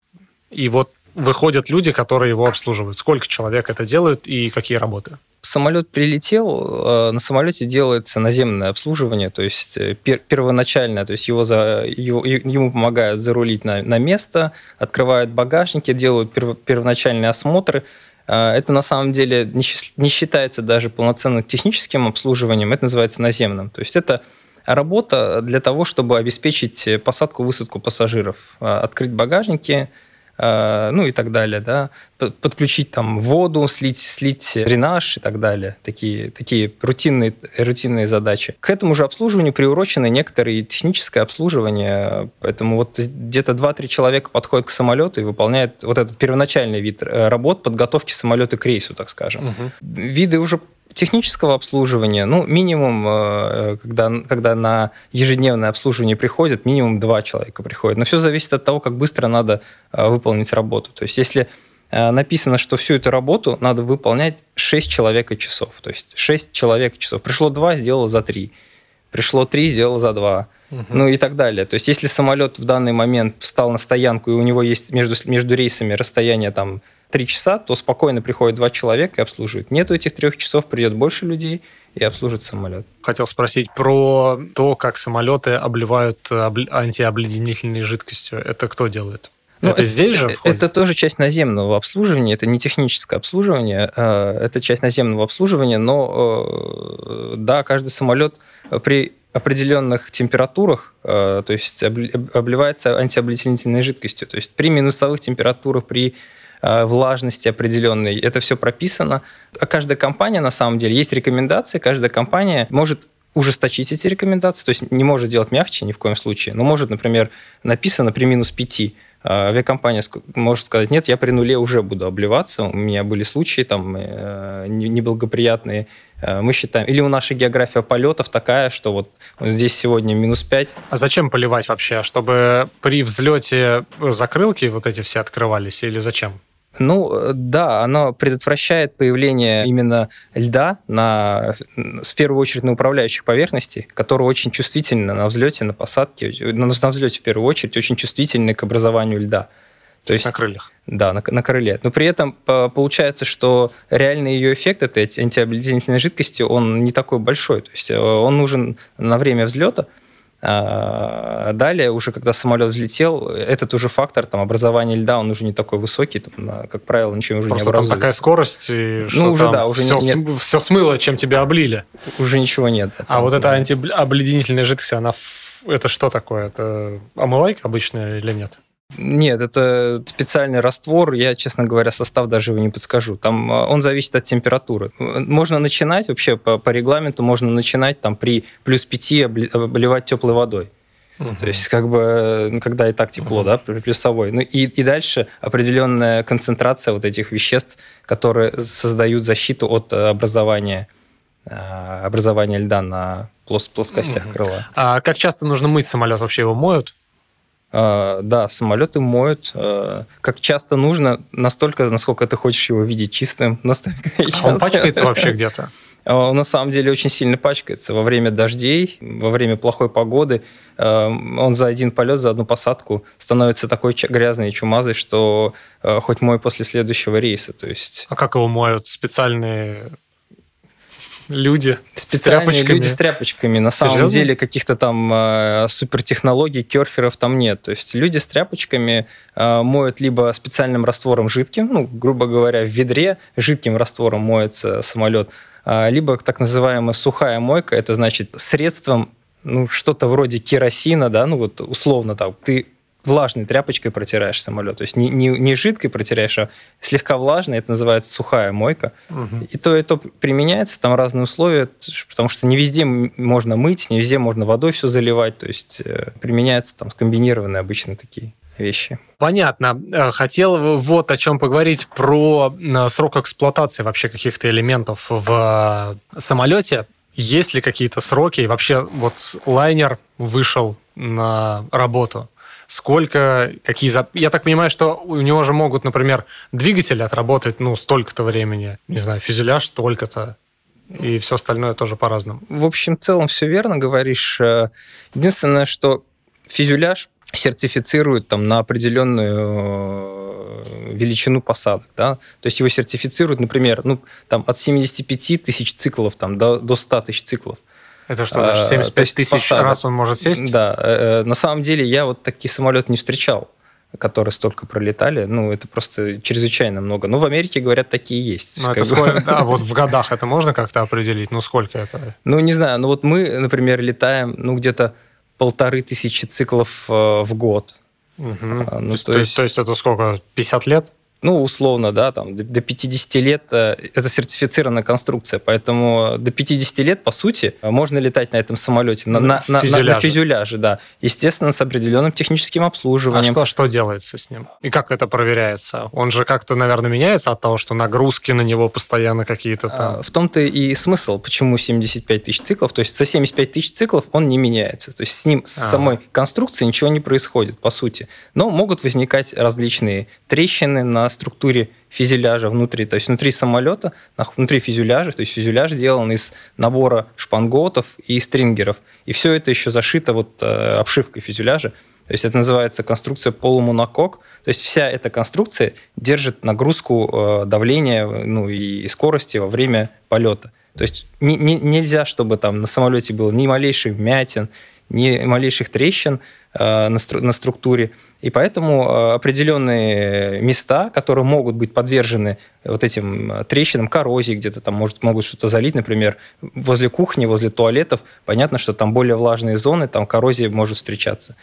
и вот выходят люди, которые его обслуживают. Сколько человек это делают и какие работы? самолет прилетел, э, на самолете делается наземное обслуживание, то есть э, пер, первоначальное, то есть его за, его, ему помогают зарулить на, на место, открывают багажники, делают перв, первоначальные осмотры. Э, это на самом деле не, считается даже полноценным техническим обслуживанием, это называется наземным. То есть это работа для того, чтобы обеспечить посадку-высадку пассажиров, открыть багажники, Э, ну и так далее, да, подключить там воду, слить, слить дренаж и так далее, такие, такие рутинные, рутинные задачи. К этому же обслуживанию приурочены некоторые техническое обслуживание, поэтому вот где-то 2-3 человека подходят к самолету и выполняют вот этот первоначальный вид э, работ подготовки самолета к рейсу, так скажем. Угу. Виды уже технического обслуживания, ну, минимум, э, когда, когда на ежедневное обслуживание приходит, минимум два человека приходят. Но все зависит от того, как быстро надо э, выполнить работу. То есть, если э, написано, что всю эту работу надо выполнять 6 человек и часов. То есть 6 человек часов. Пришло 2, сделал за 3. Пришло 3, сделал за 2. Угу. Ну и так далее. То есть если самолет в данный момент встал на стоянку, и у него есть между, между рейсами расстояние там три часа, то спокойно приходит два человека и обслуживают. Нету этих трех часов, придет больше людей и обслужит самолет. Хотел спросить про то, как самолеты обливают антиобледенительной жидкостью. Это кто делает? Ну, это, это здесь же входит? Это тоже часть наземного обслуживания, это не техническое обслуживание, а, это часть наземного обслуживания, но э, да, каждый самолет при определенных температурах, э, то есть обливается антиобледенительной жидкостью. То есть при минусовых температурах, при Э, влажности определенной. Это все прописано. А каждая компания, на самом деле, есть рекомендации, каждая компания может ужесточить эти рекомендации, то есть не может делать мягче ни в коем случае, но может, например, написано при минус 5, э, авиакомпания может сказать, нет, я при нуле уже буду обливаться, у меня были случаи там э, неблагоприятные, мы считаем, или у нашей география полетов такая, что вот здесь сегодня минус 5. А зачем поливать вообще? Чтобы при взлете закрылки вот эти все открывались или зачем? Ну, да, оно предотвращает появление именно льда на, в первую очередь на управляющих поверхностях, которые очень чувствительны на взлете, на посадке, на, на взлете в первую очередь очень чувствительны к образованию льда. То есть на крыльях. Да, на, на крыле. Но при этом получается, что реальный ее эффект этой антиобледенительной жидкости, он не такой большой. То есть э, он нужен на время взлета, а далее, уже когда самолет взлетел, этот уже фактор там, образования льда, он уже не такой высокий, там, как правило, ничего уже Просто не образуется. там такая скорость, и ну, что уже, там да, уже все, нет. все смыло, чем тебя облили. Уже ничего нет. Да, а вот эта антиобледенительная жидкость, она это что такое? Это омывайка обычная или нет? Нет, это специальный раствор. Я, честно говоря, состав даже его не подскажу. Там а, он зависит от температуры. Можно начинать вообще по, по регламенту, можно начинать там при плюс 5 обливать теплой водой. Угу. То есть, как бы, ну, когда и так тепло, угу. да, плюсовой. Ну и, и дальше определенная концентрация вот этих веществ, которые создают защиту от образования, образования льда на плоскостях угу. крыла. А как часто нужно мыть самолет? Вообще его моют? А, да, самолеты моют. А, как часто нужно, настолько, насколько ты хочешь его видеть чистым, настолько А он пачкается вообще где-то? А, он на самом деле очень сильно пачкается. Во время дождей, во время плохой погоды, он за один полет, за одну посадку становится такой грязный и чумазый, что хоть мой после следующего рейса. То есть... А как его моют? Специальные люди Специальные с тряпочками. люди с тряпочками. На Серьезно? самом деле каких-то там э, супертехнологий, керхеров там нет. То есть люди с тряпочками э, моют либо специальным раствором жидким, ну, грубо говоря, в ведре жидким раствором моется самолет, э, либо так называемая сухая мойка, это значит средством ну, что-то вроде керосина, да, ну вот условно там, ты влажной тряпочкой протираешь самолет. То есть не, не, не жидкой протираешь, а слегка влажной. Это называется сухая мойка. Угу. И то, и то применяется. Там разные условия, потому что не везде можно мыть, не везде можно водой все заливать. То есть э, применяются там комбинированные обычно такие вещи. Понятно. Э, хотел вот о чем поговорить про э, срок эксплуатации вообще каких-то элементов в самолете. Есть ли какие-то сроки? И вообще вот лайнер вышел на работу. Сколько, какие... Я так понимаю, что у него же могут, например, двигатели отработать, ну, столько-то времени. Не знаю, фюзеляж столько-то. И все остальное тоже по-разному. В общем, в целом все верно говоришь. Э, единственное, что фюзеляж сертифицируют там на определенную э, величину посадок, да, то есть его сертифицируют, например, ну, там от 75 тысяч циклов там, до, до 100 тысяч циклов. Это что значит, 75 а, тысяч раз он может сесть? Да, э, э, на самом деле я вот такие самолеты не встречал которые столько пролетали, ну, это просто чрезвычайно много. Ну, в Америке, говорят, такие есть. Ну, это сколько, да, вот в годах это можно как-то определить? Ну, сколько это? Ну, не знаю, ну, вот мы, например, летаем, ну, где-то полторы тысячи циклов э, в год. Угу. Ну, то, то, есть, то есть это сколько, 50 лет? Ну, условно, да, там, до 50 лет э, это сертифицированная конструкция, поэтому до 50 лет, по сути, можно летать на этом самолете, на, на, на, на, на фюзеляже, да. Естественно, с определенным техническим обслуживанием. А что, что делается с ним? И как это проверяется? Он же как-то, наверное, меняется от того, что нагрузки на него постоянно какие-то там? А, в том-то и смысл, почему 75 тысяч циклов. То есть за 75 тысяч циклов он не меняется. То есть с ним, с а. самой конструкцией ничего не происходит, по сути. Но могут возникать различные трещины на структуре фюзеляжа внутри, то есть внутри самолета, внутри фюзеляжа, то есть фюзеляж сделан из набора шпангоутов и стрингеров. И все это еще зашито вот э, обшивкой фюзеляжа. То есть это называется конструкция полумонокок. То есть вся эта конструкция держит нагрузку э, давления ну, и скорости во время полета. То есть не, не, нельзя, чтобы там на самолете было ни малейших вмятин, ни малейших трещин на, стру, на структуре. И поэтому э, определенные места, которые могут быть подвержены вот этим э, трещинам, коррозии, где-то там может, могут что-то залить, например, возле кухни, возле туалетов, понятно, что там более влажные зоны, там коррозия может встречаться.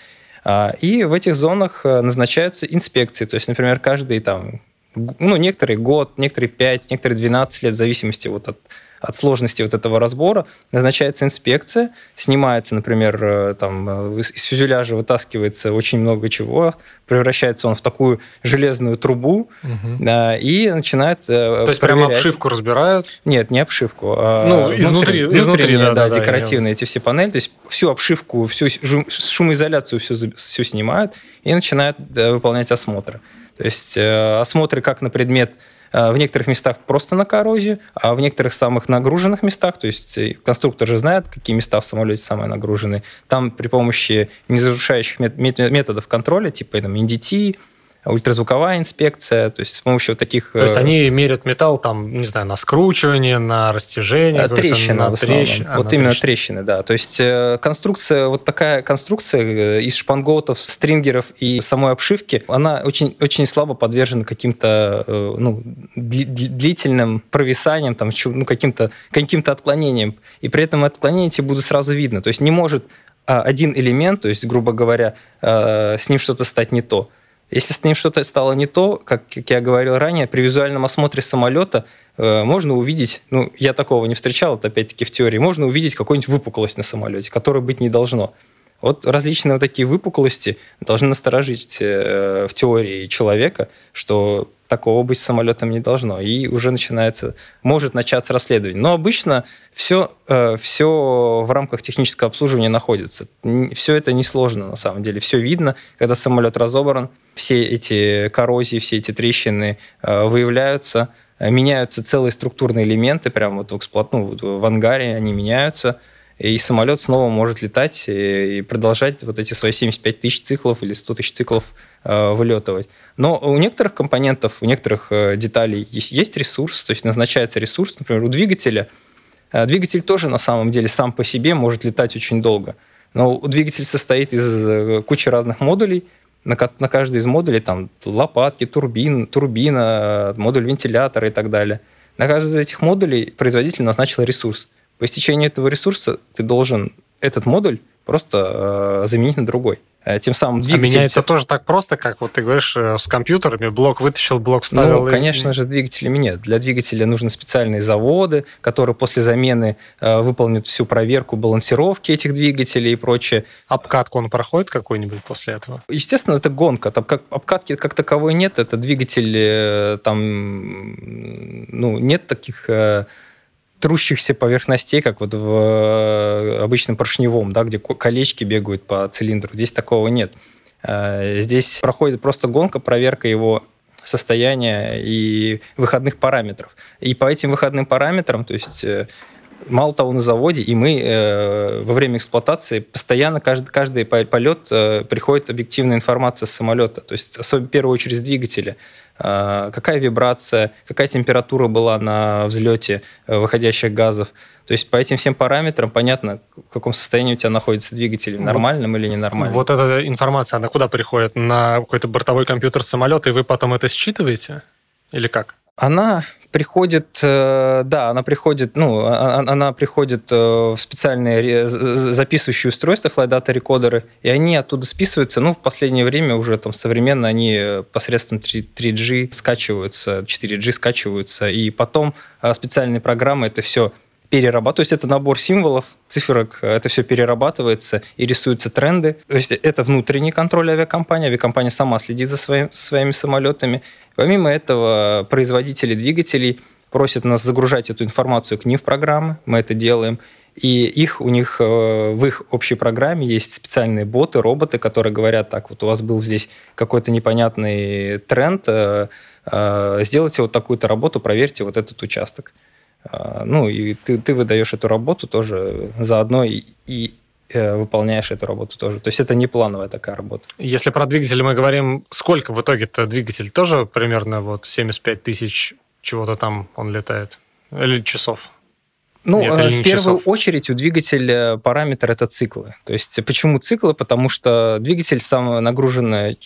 А, и в этих зонах э, назначаются инспекции. То есть, например, каждый там, ну, некоторые год, некоторые 5, некоторые 12 лет, в зависимости вот от от сложности вот этого разбора назначается инспекция, снимается, например, э, там, э, из фюзеляжа вытаскивается очень много чего, превращается он в такую железную трубу угу. и начинает То есть прямо обшивку разбирают? Нет, не обшивку. А ну, изнутри. Изнутри, изнутри да, да, да, декоративные эти все панели. То есть всю обшивку, всю шумоизоляцию все, все снимают и начинают выполнять осмотры. То есть осмотры как на предмет Э, в некоторых местах просто на коррозию, а в некоторых самых нагруженных местах, то есть э, конструктор же знает, какие места в самолете самые нагруженные, там при помощи незарушающих методов контроля, типа там, NDT, ультразвуковая инспекция, то есть с помощью таких... То есть э, они мерят металл там, не знаю, на скручивание, на растяжение? Трещины, на трещины. А, вот на именно трещины. трещины, да. То есть э, конструкция, вот такая конструкция э, из шпангоутов, стрингеров и самой обшивки, она очень, очень слабо подвержена каким-то ну, длительным провисаниям, там, ну, каким-то каким отклонениям. И при этом отклонения эти будут сразу видно. То есть не может а, один элемент, то есть, грубо говоря, с ним что-то стать не то. Если с ним что-то стало не то, как, как я говорил ранее, при визуальном осмотре самолета э, можно увидеть, ну, я такого не встречал, это опять-таки в теории, можно увидеть какую-нибудь выпуклость на самолете, которой быть не должно. Вот различные вот такие выпуклости должны насторожить э, в теории человека, что такого быть с самолетом не должно. И уже начинается, может начаться расследование. Но обычно все, э, все в рамках технического обслуживания находится. Все это несложно на самом деле. Все видно, когда самолет разобран, все эти коррозии, все эти трещины э, выявляются, меняются целые структурные элементы, прямо вот в, эксплуат... ну, в ангаре они меняются, и самолет снова может летать и продолжать вот эти свои 75 тысяч циклов или 100 тысяч циклов э, вылетывать. Но у некоторых компонентов, у некоторых э, деталей есть, есть ресурс, то есть назначается ресурс, например, у двигателя. Э, двигатель тоже на самом деле сам по себе может летать очень долго. Но двигатель состоит из кучи разных модулей, на, на каждый из модулей там лопатки, турбин, турбина, модуль вентилятора и так далее. На каждый из этих модулей производитель назначил ресурс. По истечении этого ресурса ты должен этот модуль просто э, заменить на другой. Э, тем самым двигатель... А меняется тоже так просто, как вот ты говоришь, э, с компьютерами, блок вытащил, блок вставил? Ну, и... конечно же, с двигателями нет. Для двигателя нужны специальные заводы, которые после замены э, выполнят всю проверку балансировки этих двигателей и прочее. Обкатку он проходит какой-нибудь после этого? Естественно, это гонка. Там как, обкатки как таковой нет. Это двигатель, э, там, ну, нет таких... Э, трущихся поверхностей, как вот в э, обычном поршневом, да, где колечки бегают по цилиндру. Здесь такого нет. Э, здесь проходит просто гонка, проверка его состояния и выходных параметров. И по этим выходным параметрам, то есть э, мало того, на заводе, и мы э, во время эксплуатации постоянно каждый, каждый полет э, приходит объективная информация с самолета, то есть особенно в первую очередь с двигателя. А, какая вибрация, какая температура была на взлете э, выходящих газов. То есть по этим всем параметрам понятно, в каком состоянии у тебя находится двигатель, нормальным вот, или ненормальным. Вот эта информация, она куда приходит? На какой-то бортовой компьютер самолета, и вы потом это считываете? Или как? Она приходит, э, да, она приходит, ну, а, а, она приходит э, в специальные записывающие устройства, flight data рекодеры, и они оттуда списываются. Ну, в последнее время уже там современно они посредством 3G скачиваются, 4G скачиваются, и потом а, специальные программы это все перерабатывать. То есть это набор символов, циферок, это все перерабатывается и рисуются тренды. То есть это внутренний контроль авиакомпании. Авиакомпания сама следит за своим, своими самолетами. Помимо этого, производители двигателей просят нас загружать эту информацию к ним в программы. Мы это делаем. И их, у них э, в их общей программе есть специальные боты, роботы, которые говорят, так, вот у вас был здесь какой-то непонятный тренд, э, э, сделайте вот такую-то работу, проверьте вот этот участок. Ну, и ты, ты выдаешь эту работу тоже заодно и, и выполняешь эту работу тоже. То есть это не плановая такая работа. Если про двигатель мы говорим, сколько в итоге-то двигатель? Тоже примерно вот 75 тысяч чего-то там он летает? Или часов? Ну, Нет, э, в первую часов? очередь у двигателя параметр это циклы. То есть почему циклы? Потому что двигатель сам нагруженная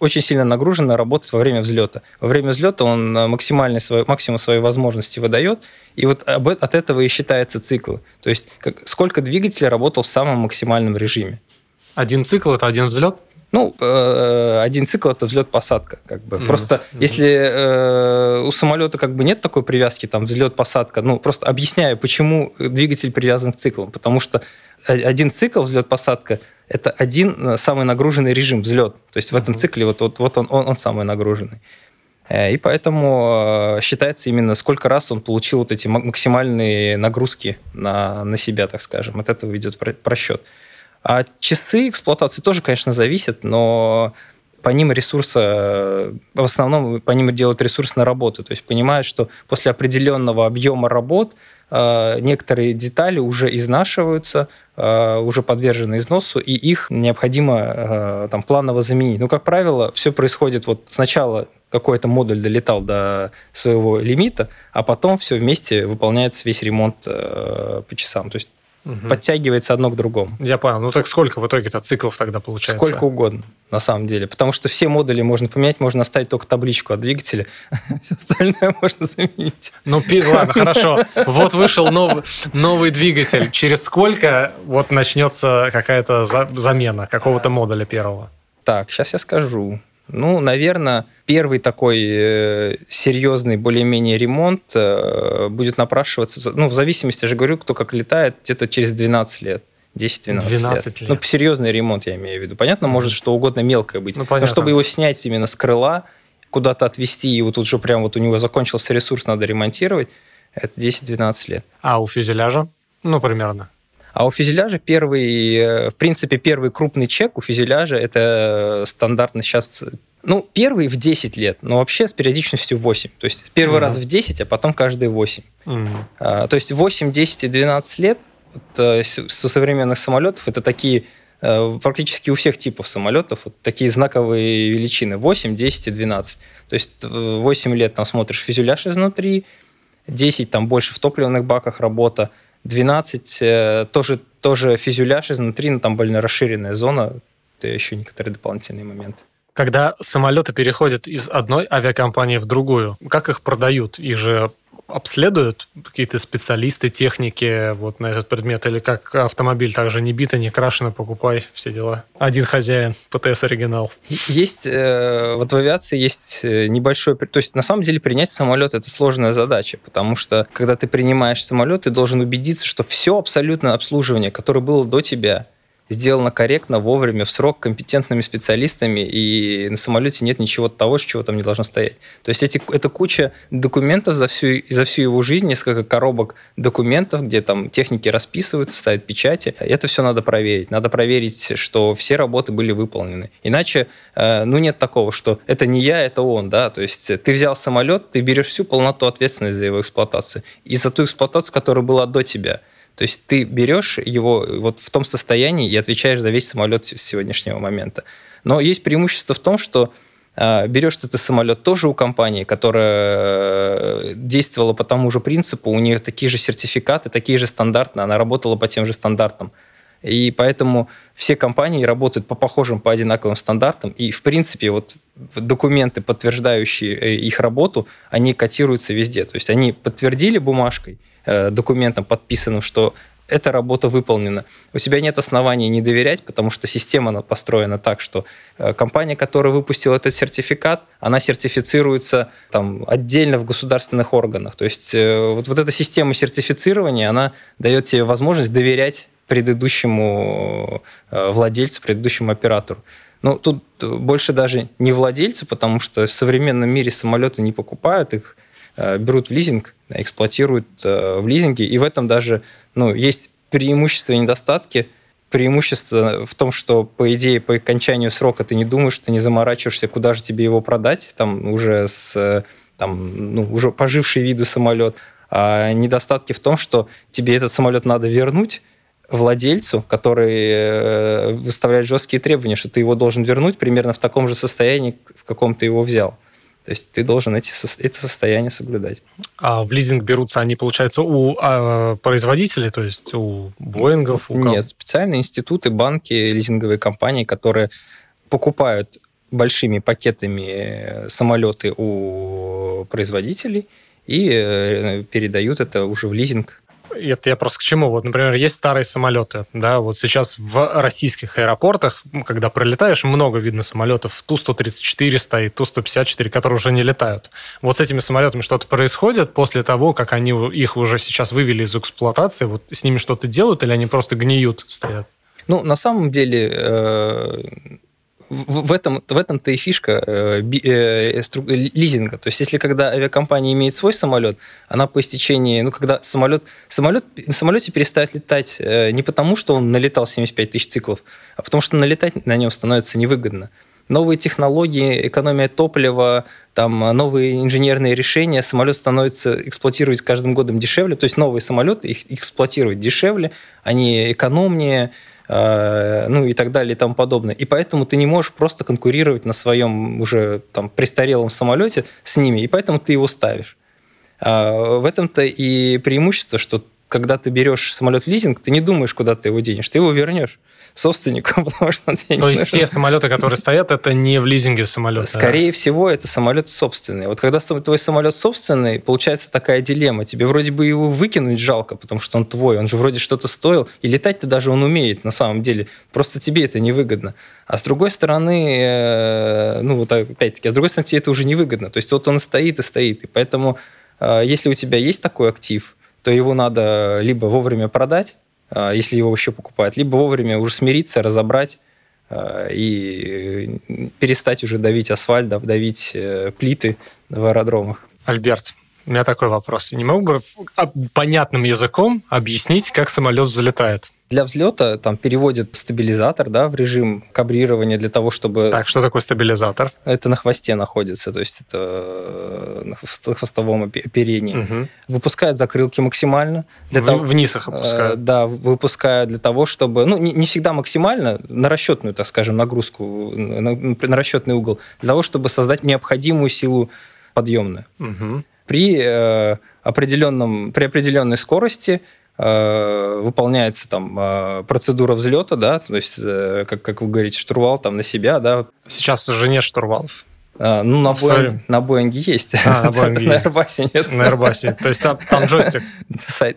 очень сильно нагруженно работать во время взлета. Во время взлета он э, максимальный свой, максимум своей возможности выдает, и вот от этого и считается цикл. То есть как, сколько двигатель работал в самом максимальном режиме. Один цикл – это один взлет? Ну, э, один цикл это взлет-посадка, как бы. Mm-hmm. Просто mm-hmm. если э, у самолета как бы нет такой привязки, там взлет-посадка, ну просто объясняю, почему двигатель привязан к циклам, потому что один цикл взлет-посадка это один э, самый нагруженный режим взлет. То есть в этом цикле вот, вот, вот он, он, он самый нагруженный. И поэтому считается именно, сколько раз он получил вот эти максимальные нагрузки на, на себя, так скажем. От этого идет просчет. А часы эксплуатации тоже, конечно, зависят, но по ним ресурса, в основном по ним делают ресурс на работу. То есть понимают, что после определенного объема работ Э, некоторые детали уже изнашиваются, э, уже подвержены износу, и их необходимо э, там планово заменить. Ну, как правило, все происходит вот сначала какой-то модуль долетал до своего лимита, а потом все вместе выполняется весь ремонт по часам. То есть угу. подтягивается одно к другому. Я понял. Ну так сколько в итоге-то циклов тогда получается? Сколько угодно, на самом деле. Потому что все модули можно поменять, можно оставить только табличку от двигателя, все остальное можно заменить. Ну, ладно, хорошо. Вот вышел новый, новый двигатель. Через сколько вот начнется какая-то замена какого-то модуля первого? Так, сейчас я скажу. Ну, наверное, первый такой э, серьезный более-менее ремонт э, будет напрашиваться, ну, в зависимости, я же говорю, кто как летает, где-то через 12 лет. 10-12 12 лет. лет. Ну, серьезный ремонт, я имею в виду. Понятно, может что угодно мелкое быть. Ну, понятно. Но чтобы его снять именно с крыла, куда-то отвезти, и вот тут же прям вот у него закончился ресурс, надо ремонтировать, это 10-12 лет. А у фюзеляжа? Ну, примерно. А у фюзеляжа первый, э, в принципе, первый крупный чек у фюзеляжа это стандартно сейчас ну, первый в 10 лет, но вообще с периодичностью 8. То есть первый mm-hmm. раз в 10, а потом каждые 8. Mm-hmm. А, то есть 8, 10 и 12 лет вот, э, со современных самолетов это такие э, практически у всех типов самолетов вот такие знаковые величины 8, 10 и 12. То есть 8 лет там смотришь фюзеляж изнутри, 10 там больше в топливных баках работа, 12 э, тоже, тоже фюзеляж изнутри, но там больно расширенная зона, это еще некоторые дополнительные моменты. Когда самолеты переходят из одной авиакомпании в другую, как их продают? Их же обследуют какие-то специалисты, техники вот на этот предмет? Или как автомобиль также не бито, не крашено, покупай, все дела? Один хозяин, ПТС оригинал. Есть, э, вот в авиации есть э, небольшой... То есть на самом деле принять самолет – это сложная задача, потому что когда ты принимаешь самолет, ты должен убедиться, что все абсолютно обслуживание, которое было до тебя, сделано корректно, вовремя, в срок, компетентными специалистами, и на самолете нет ничего того, чего там не должно стоять. То есть эти, это куча документов за всю, за всю его жизнь, несколько коробок документов, где там техники расписываются, ставят печати. Это все надо проверить. Надо проверить, что все работы были выполнены. Иначе, э, ну, нет такого, что это не я, это он, да, то есть ты взял самолет, ты берешь всю полноту ответственности за его эксплуатацию и за ту эксплуатацию, которая была до тебя. То есть ты берешь его вот в том состоянии и отвечаешь за весь самолет с сегодняшнего момента. Но есть преимущество в том, что а, берешь ты самолет тоже у компании, которая э, действовала по тому же принципу, у нее такие же сертификаты, такие же стандарты, она работала по тем же стандартам. И поэтому все компании работают по похожим, по одинаковым стандартам. И, в принципе, вот документы, подтверждающие э, их работу, они котируются везде. То есть они подтвердили бумажкой, Э, документом подписанным, что эта работа выполнена. У тебя нет оснований не доверять, потому что система она построена так, что э, компания, которая выпустила этот сертификат, она сертифицируется там, отдельно в государственных органах. То есть э, вот, вот эта система сертифицирования, она дает тебе возможность доверять предыдущему владельцу, предыдущему оператору. Ну, тут больше даже не владельцу, потому что в современном мире самолеты не покупают, их берут в лизинг, эксплуатируют э, в лизинге, и в этом даже ну, есть преимущества и недостатки. Преимущество в том, что, по идее, по окончанию срока ты не думаешь, ты не заморачиваешься, куда же тебе его продать, там уже с там, ну, уже поживший виду самолет. А недостатки в том, что тебе этот самолет надо вернуть, владельцу, который э, выставляет жесткие требования, что ты его должен вернуть примерно в таком же состоянии, в каком ты его взял. То есть ты должен эти, это состояние соблюдать. А в лизинг берутся они, получается, у а, производителей, то есть у Боингов? У Нет, специальные институты, банки, лизинговые компании, которые покупают большими пакетами самолеты у производителей и э, передают это уже в лизинг это я просто к чему? Вот, например, есть старые самолеты, да, вот сейчас в российских аэропортах, когда пролетаешь, много видно самолетов Ту-134 стоит, Ту-154, которые уже не летают. Вот с этими самолетами что-то происходит после того, как они их уже сейчас вывели из эксплуатации, вот с ними что-то делают или они просто гниют, стоят? Ну, на самом деле, э, в этом, в этом-то и фишка э, э, лизинга. То есть, если когда авиакомпания имеет свой самолет, она по истечении, ну, когда самолет, самолет на самолете перестает летать э, не потому, что он налетал 75 тысяч циклов, а потому что налетать на нем становится невыгодно. Новые технологии, экономия топлива, там новые инженерные решения, самолет становится эксплуатировать каждым годом дешевле, то есть новые самолеты их эксплуатировать дешевле, они экономнее, Э, ну и так далее и тому подобное. И поэтому ты не можешь просто конкурировать на своем уже там престарелом самолете с ними, и поэтому ты его ставишь. А, в этом-то и преимущество, что когда ты берешь самолет в лизинг, ты не думаешь, куда ты его денешь, ты его вернешь собственнику, потому что денег То есть нужно. те самолеты, которые стоят, это не в лизинге самолета? Скорее всего, это самолет собственный. Вот когда твой самолет собственный, получается такая дилемма. Тебе вроде бы его выкинуть жалко, потому что он твой, он же вроде что-то стоил, и летать-то даже он умеет на самом деле. Просто тебе это невыгодно. А с другой стороны, э, ну вот опять-таки, а с другой стороны, тебе это уже невыгодно. То есть вот он стоит и стоит. И поэтому, э, если у тебя есть такой актив, то его надо либо вовремя продать, а, если его еще покупают, либо вовремя уже смириться, разобрать а, и перестать уже давить асфальт, давить э, плиты в аэродромах. Альберт, у меня такой вопрос. Не мог бы понятным языком объяснить, как самолет взлетает? Для взлета там переводят стабилизатор да, в режим кабрирования для того, чтобы... Так, что такое стабилизатор? Это на хвосте находится, то есть это э, на хвостовом оперении. Угу. Выпускают закрылки максимально. Для в, того, вниз их опускают? Э, да, выпускают для того, чтобы... Ну, не, не всегда максимально, на расчетную, так скажем, нагрузку, на, на расчетный угол, для того, чтобы создать необходимую силу подъемную. Угу. При, э, определенном, при определенной скорости выполняется там э, процедура взлета, да, то есть, э, как, как вы говорите, штурвал там на себя, да. Сейчас же нет штурвалов. А, ну, на, Боинг, на Боинге есть. А, на Боинге На Airbus нет. На Airbus. То есть там, там джойстик.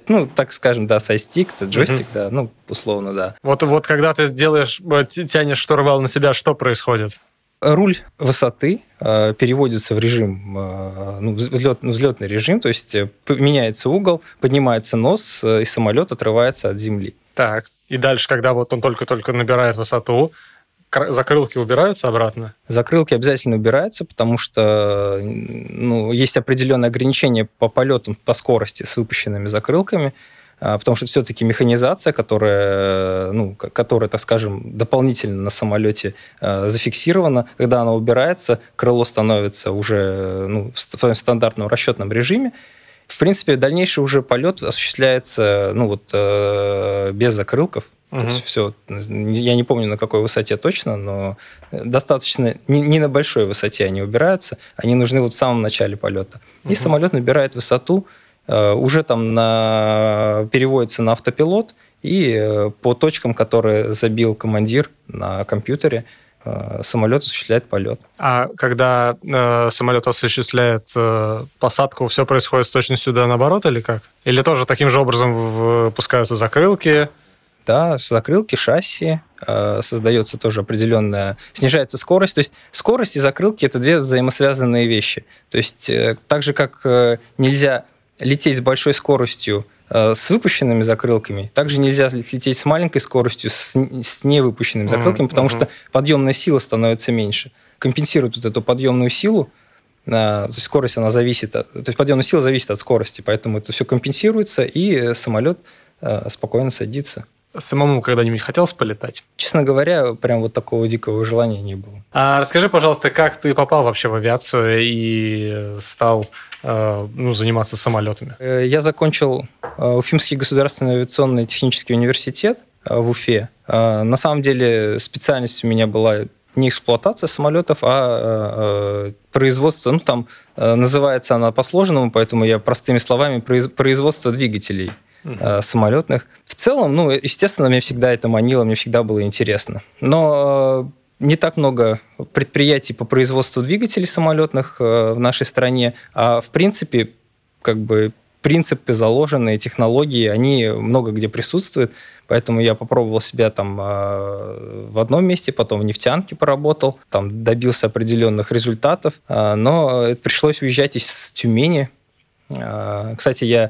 Ну, так скажем, да, сайстик, это джойстик, да, ну, условно, да. Вот, вот когда ты делаешь, тянешь штурвал на себя, что происходит? Руль высоты э, переводится в режим, э, ну, взлет, взлетный режим, то есть э, меняется угол, поднимается нос, и самолет отрывается от земли. Так, и дальше, когда вот он только-только набирает высоту, закрылки убираются обратно? Закрылки обязательно убираются, потому что ну, есть определенные ограничения по полетам, по скорости с выпущенными закрылками. А, потому что все-таки механизация, которая, ну, которая, так скажем, дополнительно на самолете э, зафиксирована, когда она убирается, крыло становится уже ну, в своем стандартном расчетном режиме, в принципе, дальнейший уже полет осуществляется ну, вот, э, без закрылков. Угу. То есть все, я не помню на какой высоте точно, но достаточно не, не на большой высоте они убираются, они нужны вот в самом начале полета. Угу. И самолет набирает высоту, уже там на, переводится на автопилот, и э, по точкам, которые забил командир на компьютере, э, самолет осуществляет полет. А когда э, самолет осуществляет э, посадку, все происходит с точностью да наоборот или как? Или тоже таким же образом выпускаются закрылки? Да, закрылки, шасси, э, создается тоже определенная... Снижается скорость. То есть скорость и закрылки – это две взаимосвязанные вещи. То есть э, так же, как э, нельзя лететь с большой скоростью э, с выпущенными закрылками, также нельзя лететь с маленькой скоростью с, с невыпущенными закрылками, mm-hmm. потому что подъемная сила становится меньше. Компенсирует вот эту подъемную силу, э, то есть скорость она зависит от, то есть подъемная сила зависит от скорости, поэтому это все компенсируется и самолет э, спокойно садится. Самому когда-нибудь хотелось полетать? Честно говоря, прям вот такого дикого желания не было. А расскажи, пожалуйста, как ты попал вообще в авиацию и стал Э, ну, заниматься самолетами? Э, я закончил э, Уфимский государственный авиационный технический университет в Уфе. На самом деле специальность у меня была не эксплуатация самолетов, а производство, ну там называется она по-сложному, поэтому я простыми словами производство двигателей uh самолетных. В целом, ну, естественно, мне всегда это манило, мне всегда было интересно. Но не так много предприятий по производству двигателей самолетных э, в нашей стране, а в принципе, как бы принципы заложенные, технологии, они много где присутствуют. Поэтому я попробовал себя там э, в одном месте, потом в нефтянке поработал, там добился определенных результатов, э, но пришлось уезжать из Тюмени. Кстати, я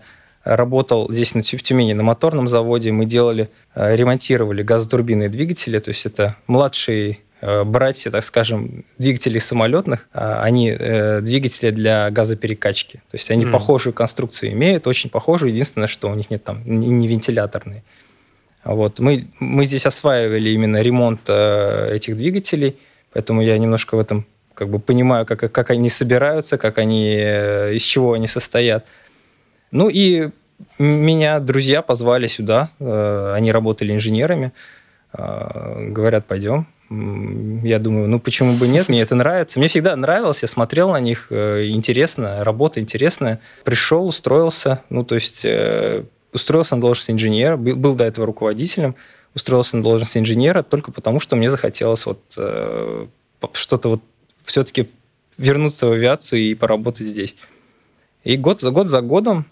работал здесь в Тюмени на моторном заводе, мы делали, ремонтировали газотурбинные двигатели, то есть это младший Э, братья, так скажем, двигателей самолетных, а, они э, двигатели для газоперекачки. То есть они mm. похожую конструкцию имеют, очень похожую. Единственное, что у них нет там не вентиляторные. Вот. Мы, мы здесь осваивали именно ремонт э, этих двигателей, поэтому я немножко в этом как бы понимаю, как, как они собираются, как они, из чего они состоят. Ну и меня друзья позвали сюда, они работали инженерами, говорят, пойдем, я думаю, ну почему бы нет, мне это нравится. Мне всегда нравилось, я смотрел на них, э, интересно, работа интересная. Пришел, устроился, ну то есть э, устроился на должность инженера, был, до этого руководителем, устроился на должность инженера только потому, что мне захотелось вот э, что-то вот все-таки вернуться в авиацию и поработать здесь. И год за год за годом,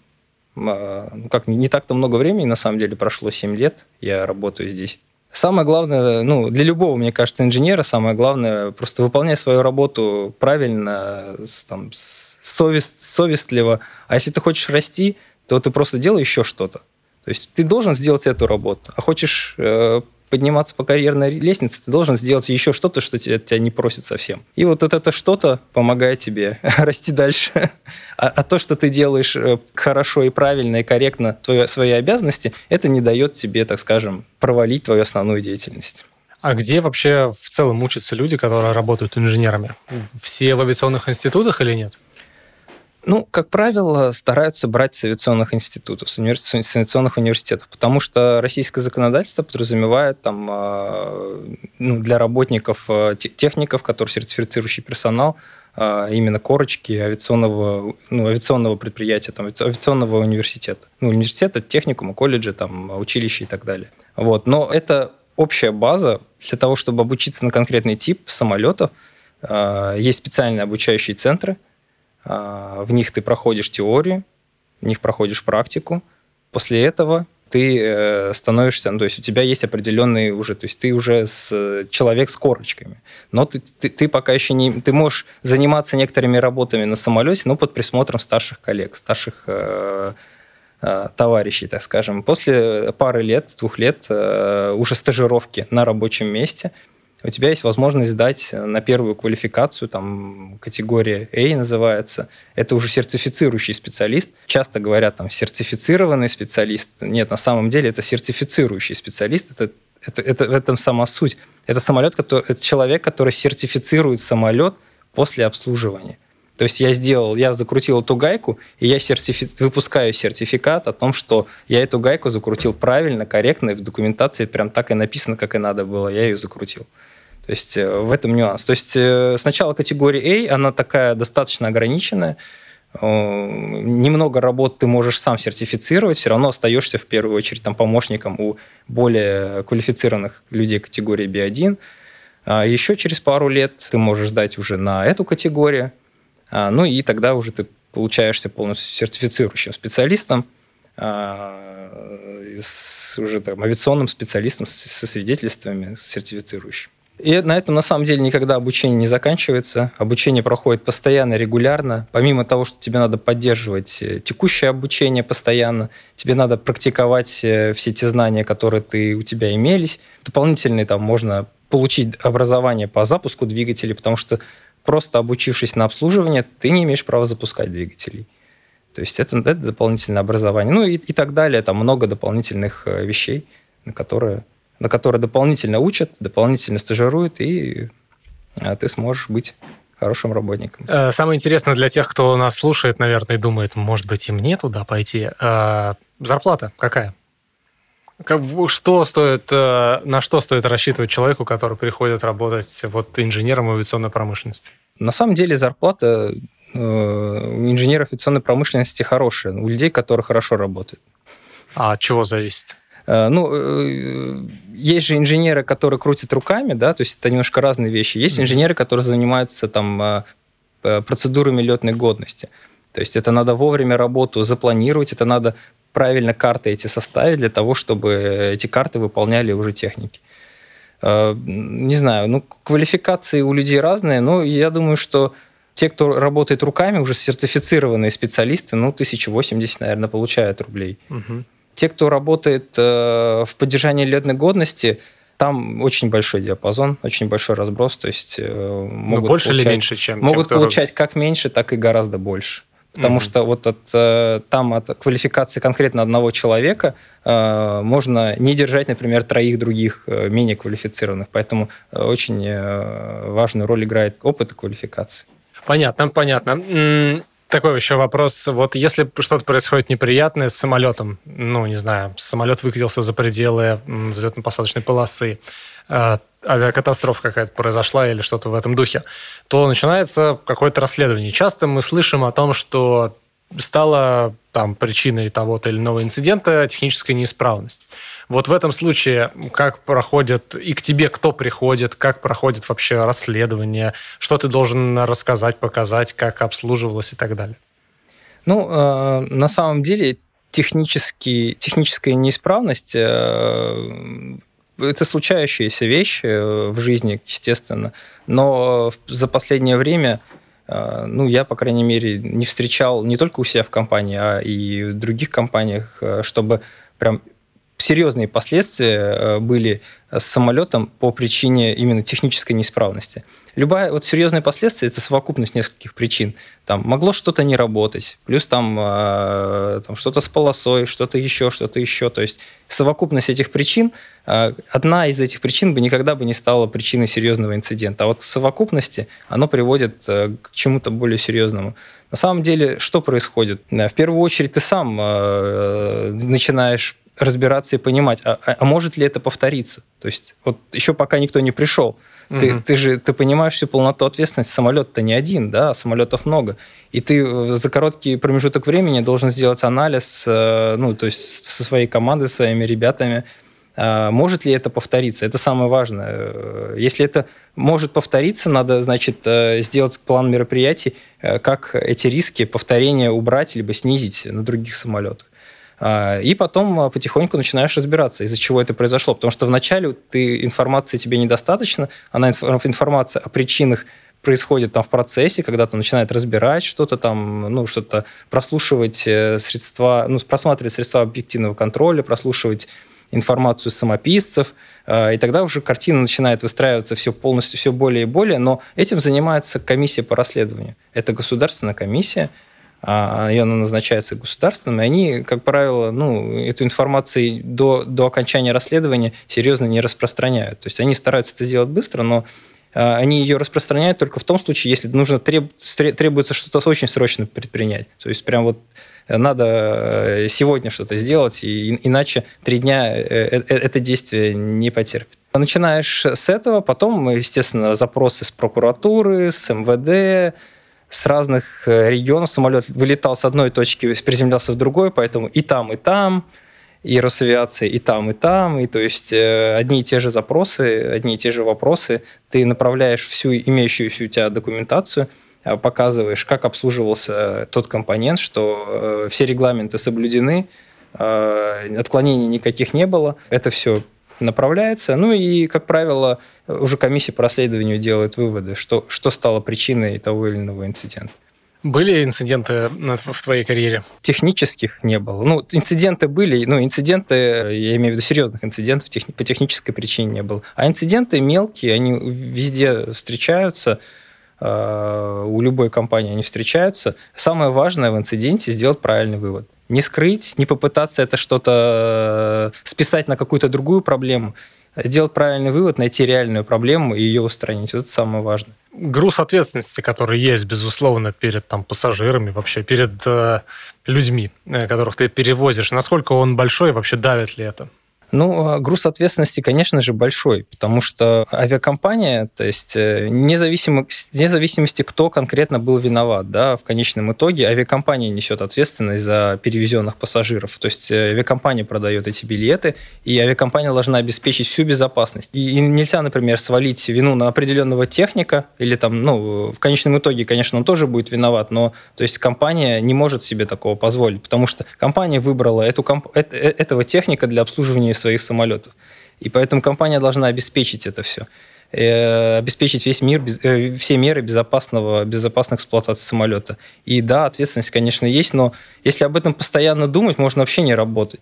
ну как, не так-то много времени, на самом деле прошло 7 лет, я работаю здесь. Самое главное, ну, для любого, мне кажется, инженера, самое главное, просто выполнять свою работу правильно, там, совест, совестливо. А если ты хочешь расти, то ты просто делай еще что-то. То есть ты должен сделать эту работу. А хочешь э, подниматься по карьерной лестнице, ты должен сделать еще что-то, что тебя, тебя не просит совсем. И вот это что-то помогает тебе расти дальше. А, а то, что ты делаешь э, хорошо и правильно и корректно твои, свои обязанности, это не дает тебе, так скажем, провалить твою основную деятельность. А где вообще в целом учатся люди, которые работают инженерами? Все в авиационных институтах или нет? Ну, как правило, стараются брать с авиационных институтов, с, универс... с авиационных университетов, потому что российское законодательство подразумевает там, а, ну, для работников, а, техников, которые сертифицирующий персонал, а, именно корочки авиационного, ну, авиационного предприятия, там, авиационного университета. Ну, университета, техникума, колледжа, там, училища и так далее. Вот. Но это общая база для того, чтобы обучиться на конкретный тип самолетов, есть специальные обучающие центры, в них ты проходишь теорию, в них проходишь практику. После этого ты э, становишься, ну, то есть у тебя есть определенные уже, то есть ты уже с, человек с корочками, но ты, ты, ты пока еще не, ты можешь заниматься некоторыми работами на самолете, но под присмотром старших коллег, старших э, э, товарищей, так скажем. После пары лет, двух лет э, уже стажировки на рабочем месте – у тебя есть возможность сдать на первую квалификацию, там категория A называется. Это уже сертифицирующий специалист. Часто говорят там сертифицированный специалист. Нет, на самом деле это сертифицирующий специалист. Это, это, это в этом сама суть. Это самолет, который, это человек, который сертифицирует самолет после обслуживания. То есть я сделал, я закрутил эту гайку, и я сертифи... выпускаю сертификат о том, что я эту гайку закрутил правильно, корректно, и в документации прям так и написано, как и надо было, я ее закрутил. То есть э, в этом нюанс. То есть э, сначала категория A, она такая достаточно ограниченная, немного работ ты можешь сам сертифицировать, все равно остаешься в первую очередь там, помощником у более квалифицированных людей категории B1. А еще через пару лет ты можешь сдать уже на эту категорию, а, ну и тогда уже ты получаешься полностью сертифицирующим специалистом, а, с уже там, авиационным специалистом со свидетельствами сертифицирующим. И на этом на самом деле никогда обучение не заканчивается. Обучение проходит постоянно, регулярно. Помимо того, что тебе надо поддерживать э, текущее обучение постоянно, тебе надо практиковать э, все те знания, которые ты, у тебя имелись. Дополнительные там можно получить образование по запуску двигателей, потому что просто обучившись на обслуживание, ты не имеешь права запускать двигателей. То есть это, это дополнительное образование. Ну и, и так далее. Там много дополнительных э, вещей, на которые, на которые дополнительно учат, дополнительно стажируют, и а, ты сможешь быть хорошим работником. Э, самое интересное для тех, кто нас слушает, наверное, и думает, может быть, и мне туда пойти. Э, зарплата какая? Как, что стоит, э, на что стоит рассчитывать человеку, который приходит работать вот инженером авиационной промышленности? На самом деле зарплата у инженеров авиационной промышленности хорошая, у людей, которые хорошо работают. А от чего зависит? Э, ну, есть же инженеры, которые крутят руками, да, то есть это немножко разные вещи. Есть инженеры, которые занимаются там процедурами летной годности. То есть это надо вовремя работу запланировать, это надо правильно карты эти составить для того, чтобы эти карты выполняли уже техники. Э, не знаю, ну, квалификации у людей разные, но я думаю, что те, кто работает руками, уже сертифицированные специалисты, ну, 1080, наверное, получают рублей. Угу. Те, кто работает э, в поддержании летной годности, там очень большой диапазон, очень большой разброс, то есть э, могут больше получать, или меньше, чем могут тем, получать как меньше, так и гораздо больше. Потому mm-hmm. что вот от, э, там от квалификации конкретно одного человека э, можно не держать, например, троих других э, менее квалифицированных. Поэтому очень важную роль играет опыт и квалификация. Понятно, понятно. Такой еще вопрос. Вот если что-то происходит неприятное с самолетом, ну, не знаю, самолет выкатился за пределы взлетно-посадочной полосы, авиакатастрофа какая-то произошла или что-то в этом духе, то начинается какое-то расследование. Часто мы слышим о том, что стала там причиной того-то или иного инцидента техническая неисправность. Вот в этом случае как проходит, и к тебе кто приходит, как проходит вообще расследование, что ты должен рассказать, показать, как обслуживалось и так далее? Ну, э, на самом деле технически, техническая неисправность э, это случающаяся вещь э, в жизни, естественно. Но за последнее время, ну, я, по крайней мере, не встречал не только у себя в компании, а и в других компаниях, э, чтобы прям серьезные последствия были с самолетом по причине именно технической неисправности. Любая вот серьезные последствия это совокупность нескольких причин. Там могло что-то не работать, плюс там, э, там что-то с полосой, что-то еще, что-то еще. То есть совокупность этих причин, э, одна из этих причин бы никогда бы не стала причиной серьезного инцидента. А вот в совокупности оно приводит э, к чему-то более серьезному. На самом деле, что происходит? В первую очередь ты сам э, начинаешь разбираться и понимать, а, а, а может ли это повториться. То есть вот еще пока никто не пришел, Угу. Ты, ты же ты понимаешь всю полноту ответственности. Самолет-то не один, да, а самолетов много. И ты э, за короткий промежуток времени должен сделать анализ, э, ну, то есть со своей командой, своими ребятами, А, может ли это повториться? Это самое важное. Если это может повториться, надо, значит, э, сделать план мероприятий, э, как эти риски повторения убрать либо снизить на других самолетах. А, и потом а, потихоньку начинаешь разбираться, из-за чего это произошло. Потому что вначале ты, информации тебе недостаточно, она информация о причинах происходит там в процессе, когда ты начинает разбирать что-то там, ну, что-то прослушивать э, средства, ну, просматривать средства объективного контроля, прослушивать информацию самописцев, а, и тогда уже картина начинает выстраиваться все полностью, все более и более, но этим занимается комиссия по расследованию. Это государственная комиссия, а ее назначается государственным, и они, как правило, ну, эту информацию до, до окончания расследования серьезно не распространяют. То есть они стараются это делать быстро, но а, они ее распространяют только в том случае, если нужно треб, требуется что-то очень срочно предпринять. То есть прям вот надо э, сегодня что-то сделать, и, иначе три дня э, э, это действие не потерпит. Начинаешь с этого, потом, естественно, запросы с прокуратуры, с МВД, с разных регионов самолет вылетал с одной точки, приземлялся в другой, поэтому и там, и там, и Росавиация, и там, и там, и то есть одни и те же запросы, одни и те же вопросы, ты направляешь всю имеющуюся у тебя документацию – Э, показываешь, как обслуживался тот компонент, что э, все регламенты соблюдены, э, отклонений никаких не было. Это все направляется. Ну и, как правило, уже комиссия по расследованию делает выводы, что, что стало причиной того или иного инцидента. Были инциденты в твоей карьере? Технических не было. Ну, инциденты были, ну, инциденты, я имею в виду серьезных инцидентов по технической причине не было. А инциденты мелкие, они везде встречаются. Э, у любой компании они встречаются. Самое важное в инциденте сделать правильный вывод. Не скрыть, не попытаться это что-то э, списать на какую-то другую проблему. Сделать правильный вывод, найти реальную проблему и ее устранить. Вот это самое важное. Груз ответственности, который есть, безусловно, перед там, пассажирами, вообще перед э, людьми, э, которых ты перевозишь, насколько он большой, вообще давит ли это? Ну, а груз ответственности, конечно же, большой, потому что авиакомпания, то есть э, независимо, вне зависимости, кто конкретно был виноват, да, в конечном итоге авиакомпания несет ответственность за перевезенных пассажиров. То есть э, авиакомпания продает эти билеты, и авиакомпания должна обеспечить всю безопасность. И нельзя, например, свалить вину на определенного техника, или там, ну, в конечном итоге, конечно, он тоже будет виноват, но то есть компания не может себе такого позволить, потому что компания выбрала эту, э, этого техника для обслуживания своих самолетов. И поэтому компания должна обеспечить это все э, обеспечить весь мир, э, все меры безопасного, безопасной эксплуатации самолета. И да, ответственность, конечно, есть, но если об этом постоянно думать, можно вообще не работать.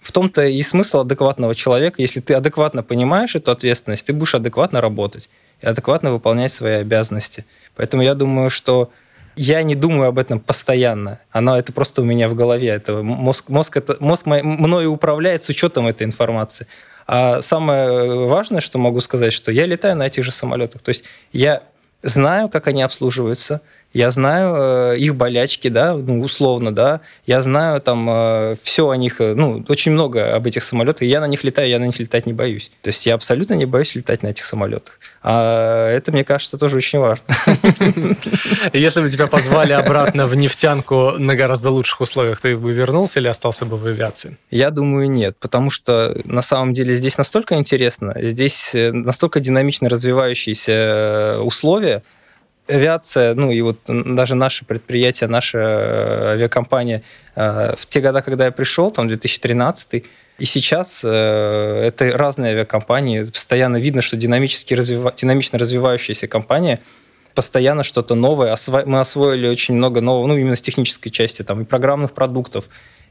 В том-то и смысл адекватного человека. Если ты адекватно понимаешь эту ответственность, ты будешь адекватно работать и адекватно выполнять свои обязанности. Поэтому я думаю, что я не думаю об этом постоянно. Оно это просто у меня в голове. Это мозг, мозг, это, мозг мой, мною управляет с учетом этой информации. А самое важное, что могу сказать, что я летаю на этих же самолетах. То есть я знаю, как они обслуживаются, я знаю э, их болячки, да, ну, условно, да, я знаю там э, все о них, э, ну, очень много об этих самолетах, я на них летаю, я на них летать не боюсь. То есть я абсолютно не боюсь летать на этих самолетах. А это, мне кажется, тоже очень важно. Если бы тебя позвали обратно в нефтянку на гораздо лучших условиях, ты бы вернулся или остался бы в авиации? Я думаю, нет, потому что на самом деле здесь настолько интересно, здесь настолько динамично развивающиеся условия, авиация, ну и вот даже наше предприятие, наша э, авиакомпания э, в те годы, когда я пришел, там 2013 и сейчас э, это разные авиакомпании, постоянно видно, что динамически развива... динамично развивающаяся компания, постоянно что-то новое. Мы освоили очень много нового, ну, именно с технической части, там, и программных продуктов,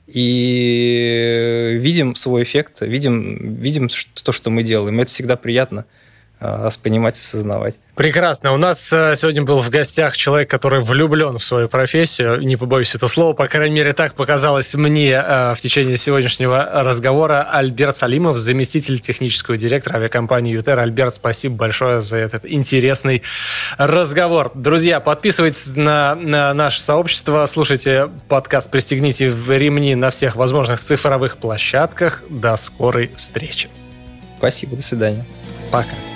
и видим свой эффект, видим, видим то, что мы делаем. Это всегда приятно нас понимать и осознавать. Прекрасно. У нас э, сегодня был в гостях человек, который влюблен в свою профессию. Не побоюсь этого слова. По крайней мере, так показалось мне э, в течение сегодняшнего разговора. Альберт Салимов, заместитель технического директора авиакомпании «Ютер». Альберт, спасибо большое за этот интересный разговор. Друзья, подписывайтесь на, на наше сообщество, слушайте подкаст «Пристегните в ремни» на всех возможных цифровых площадках. До скорой встречи. Спасибо, до свидания. Пока.